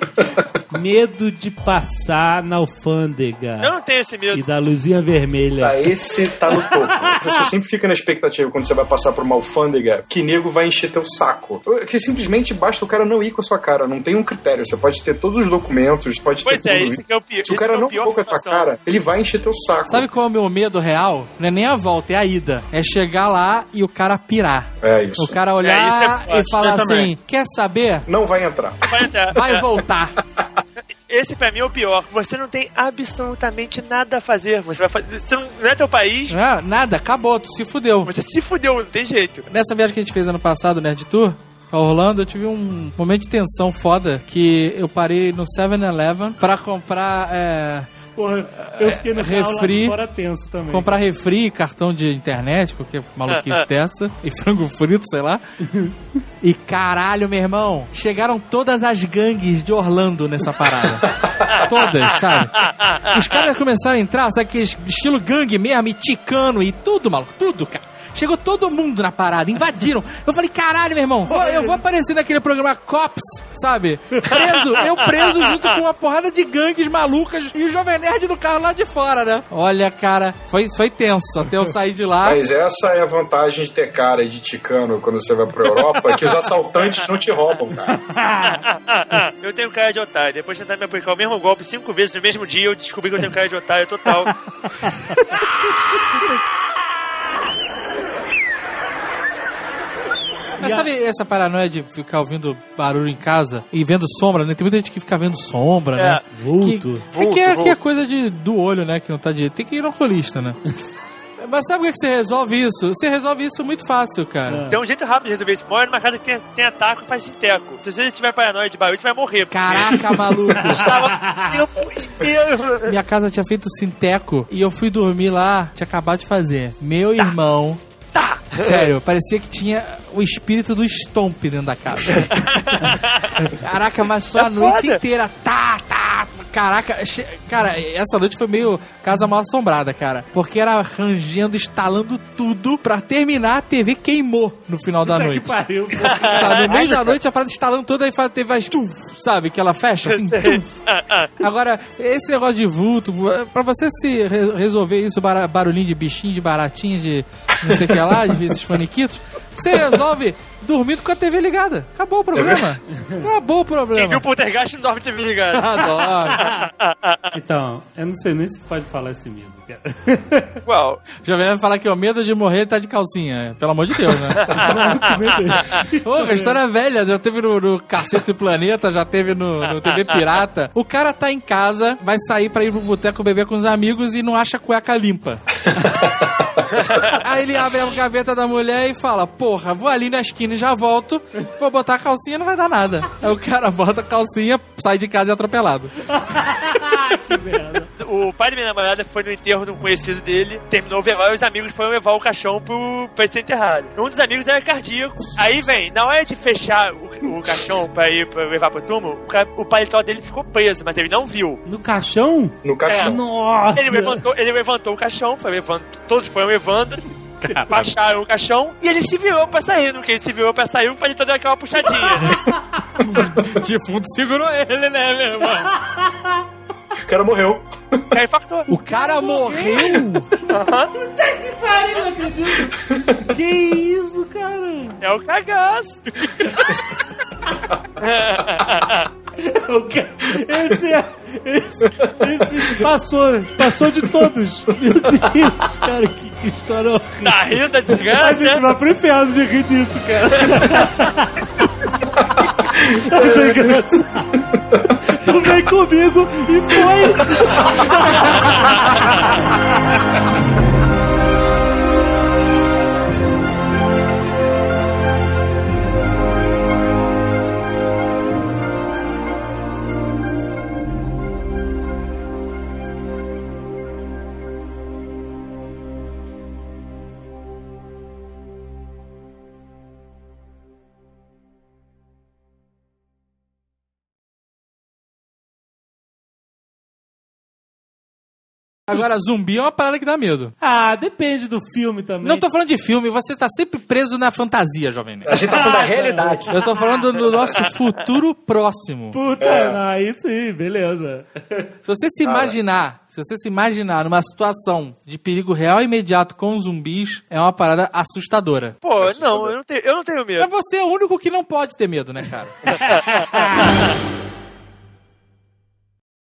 [SPEAKER 6] [LAUGHS]
[SPEAKER 2] medo de passar na alfândega
[SPEAKER 3] Eu não tenho esse
[SPEAKER 2] e
[SPEAKER 3] medo.
[SPEAKER 2] da luzinha vermelha.
[SPEAKER 5] Tá, esse tá no topo. Você sempre fica na expectativa quando você vai passar por uma alfândega que nego vai encher teu saco. Que simplesmente basta o cara não ir com a sua cara. Não tem um critério. Você pode ter todos os documentos, pode
[SPEAKER 3] Pois
[SPEAKER 5] ter
[SPEAKER 3] é,
[SPEAKER 5] tudo.
[SPEAKER 3] esse que é o pior.
[SPEAKER 5] Se o cara não for com a tua cara, ele vai encher teu saco.
[SPEAKER 6] Sabe qual é o meu medo real? Não é nem a volta, é a ida. É chegar lá e o cara pirar.
[SPEAKER 5] É isso.
[SPEAKER 6] O cara
[SPEAKER 3] É,
[SPEAKER 6] olhar
[SPEAKER 3] isso é forte,
[SPEAKER 6] e falar
[SPEAKER 4] também.
[SPEAKER 6] assim: quer saber?
[SPEAKER 5] Não vai entrar.
[SPEAKER 3] Vai entrar.
[SPEAKER 6] Vai [LAUGHS] voltar. [LAUGHS]
[SPEAKER 3] Esse pra mim é o pior. Você não tem absolutamente nada a fazer. Você vai fazer. Você não, não é teu país.
[SPEAKER 6] Ah, nada, acabou, tu se fudeu.
[SPEAKER 3] Você se fudeu, não tem jeito.
[SPEAKER 6] Nessa viagem que a gente fez ano passado, Nerd Tour, pra Orlando, eu tive um momento de tensão foda que eu parei no 7-Eleven pra comprar. É,
[SPEAKER 2] Porra, eu fiquei no
[SPEAKER 6] refri.
[SPEAKER 2] fora tenso também.
[SPEAKER 6] comprar refri, cartão de internet, qualquer maluquice [LAUGHS] dessa, e frango frito, sei lá. E caralho, meu irmão, chegaram todas as gangues de Orlando nessa parada. [LAUGHS] todas, sabe? Os caras começaram a entrar, sabe que estilo gangue mesmo, e ticano e tudo, maluco, tudo, cara. Chegou todo mundo na parada, invadiram. Eu falei, caralho, meu irmão, vou- eu vou aparecer naquele programa Cops, sabe? Preso, eu preso junto com uma porrada de gangues malucas e o Jovem Nerd no carro lá de fora, né? Olha, cara, foi, foi tenso até eu sair de lá.
[SPEAKER 5] Mas essa é a vantagem de ter cara de ticano quando você vai pra Europa, que os assaltantes não te roubam, cara. [LAUGHS]
[SPEAKER 3] eu tenho cara de otário. Depois de tentar me aplicar o mesmo golpe cinco vezes no mesmo dia, eu descobri que eu tenho cara de otário total. [LAUGHS]
[SPEAKER 6] Mas sabe essa paranoia de ficar ouvindo barulho em casa e vendo sombra, né? Tem muita gente que fica vendo sombra, né?
[SPEAKER 2] Vulto.
[SPEAKER 6] Que, é que, é,
[SPEAKER 4] Vulto,
[SPEAKER 6] que é
[SPEAKER 4] vulto.
[SPEAKER 6] coisa de, do olho, né? Que não tá direito. Tem que ir no oculista, né? [LAUGHS] Mas sabe como é que você resolve isso? Você resolve isso muito fácil, cara.
[SPEAKER 3] Tem um jeito rápido de resolver isso. Mora numa casa que tem, tem taco e faz sinteco. Se você tiver paranoia de barulho, você vai morrer.
[SPEAKER 6] Caraca, [LAUGHS] maluco.
[SPEAKER 3] Estava o tempo inteiro.
[SPEAKER 6] Minha casa tinha feito sinteco e eu fui dormir lá, tinha acabado de fazer. Meu irmão.
[SPEAKER 3] Tá.
[SPEAKER 6] Sério, parecia que tinha o espírito do Stomp dentro da casa. [LAUGHS] Caraca, mas foi a
[SPEAKER 3] É
[SPEAKER 6] noite
[SPEAKER 3] foda.
[SPEAKER 6] inteira. Tá, tá. Caraca, cara, essa noite foi meio casa mal assombrada, cara. Porque era rangendo, instalando tudo. Pra terminar, a TV queimou no final da
[SPEAKER 2] Puta
[SPEAKER 6] noite.
[SPEAKER 2] que pariu.
[SPEAKER 6] Sabe, no meio da noite a parada instalando tudo, aí faz- teve as tuf, sabe? Que ela fecha assim, [LAUGHS] tuf. Agora, esse negócio de vulto, pra você se re- resolver isso, barulhinho de bichinho, de baratinha, de não sei o que lá, de esses faniquitos, você resolve dormindo com a TV ligada. Acabou o problema. Acabou o
[SPEAKER 3] Quem
[SPEAKER 6] problema.
[SPEAKER 3] viu o poltergeist não dorme TV ligado. [LAUGHS]
[SPEAKER 6] Adoro. [LAUGHS]
[SPEAKER 2] Então, eu não sei nem se pode falar esse medo, cara.
[SPEAKER 3] Qual?
[SPEAKER 6] Já vai falar que o medo de morrer tá de calcinha. Pelo amor de Deus, né? [LAUGHS] Ô, a história é velha, já teve no, no Cacete Planeta, já teve no, no TV Pirata. O cara tá em casa, vai sair pra ir pro boteco beber com os amigos e não acha cueca limpa. [LAUGHS] Aí ele abre a gaveta da mulher e fala: Porra, vou ali na esquina e já volto. Vou botar a calcinha, não vai dar nada. Aí o cara bota a calcinha, sai de casa e é atropelado. [LAUGHS]
[SPEAKER 3] O pai da minha namorada foi no enterro de um conhecido dele, terminou o velório e os amigos foram levar o caixão pro, pra ser enterrado. Um dos amigos era cardíaco. Aí vem, na hora de fechar o, o caixão pra ir pra levar pro túmulo, o, o paletó dele ficou preso, mas ele não viu.
[SPEAKER 2] No caixão?
[SPEAKER 5] No caixão.
[SPEAKER 2] Nossa!
[SPEAKER 3] Ele levantou, ele levantou o caixão, foi levando, todos foram levando. Baixaram o caixão e ele se virou pra sair. No que ele se virou pra sair, o paletó deu aquela puxadinha. né? [LAUGHS]
[SPEAKER 6] Defunto segurou ele, né, meu irmão? [LAUGHS]
[SPEAKER 5] O cara morreu.
[SPEAKER 3] Aí infartou.
[SPEAKER 6] O cara morreu?
[SPEAKER 2] Que isso, cara?
[SPEAKER 3] É o cagaço. [LAUGHS]
[SPEAKER 2] Esse é. Esse, esse Passou, passou de todos. Meu Deus, cara, que, que história horrível.
[SPEAKER 3] Tá rindo da
[SPEAKER 2] A gente
[SPEAKER 3] desgraça?
[SPEAKER 2] vai pro inferno de rir disso, cara. [LAUGHS] Isso é engraçado. Tu vem comigo e foi. [LAUGHS]
[SPEAKER 6] Agora, zumbi é uma parada que dá medo.
[SPEAKER 2] Ah, depende do filme também.
[SPEAKER 6] Não tô falando de filme, você tá sempre preso na fantasia, jovem nerd.
[SPEAKER 5] A gente tá falando da realidade.
[SPEAKER 6] Eu tô falando do nosso futuro próximo.
[SPEAKER 2] Puta,
[SPEAKER 5] É.
[SPEAKER 2] não, aí sim, beleza.
[SPEAKER 6] Se você se imaginar, se você se imaginar numa situação de perigo real e imediato com zumbis, é uma parada assustadora.
[SPEAKER 3] Pô, não, eu não tenho, eu não tenho medo.
[SPEAKER 6] Mas você é o único que não pode ter medo, né, cara? [LAUGHS]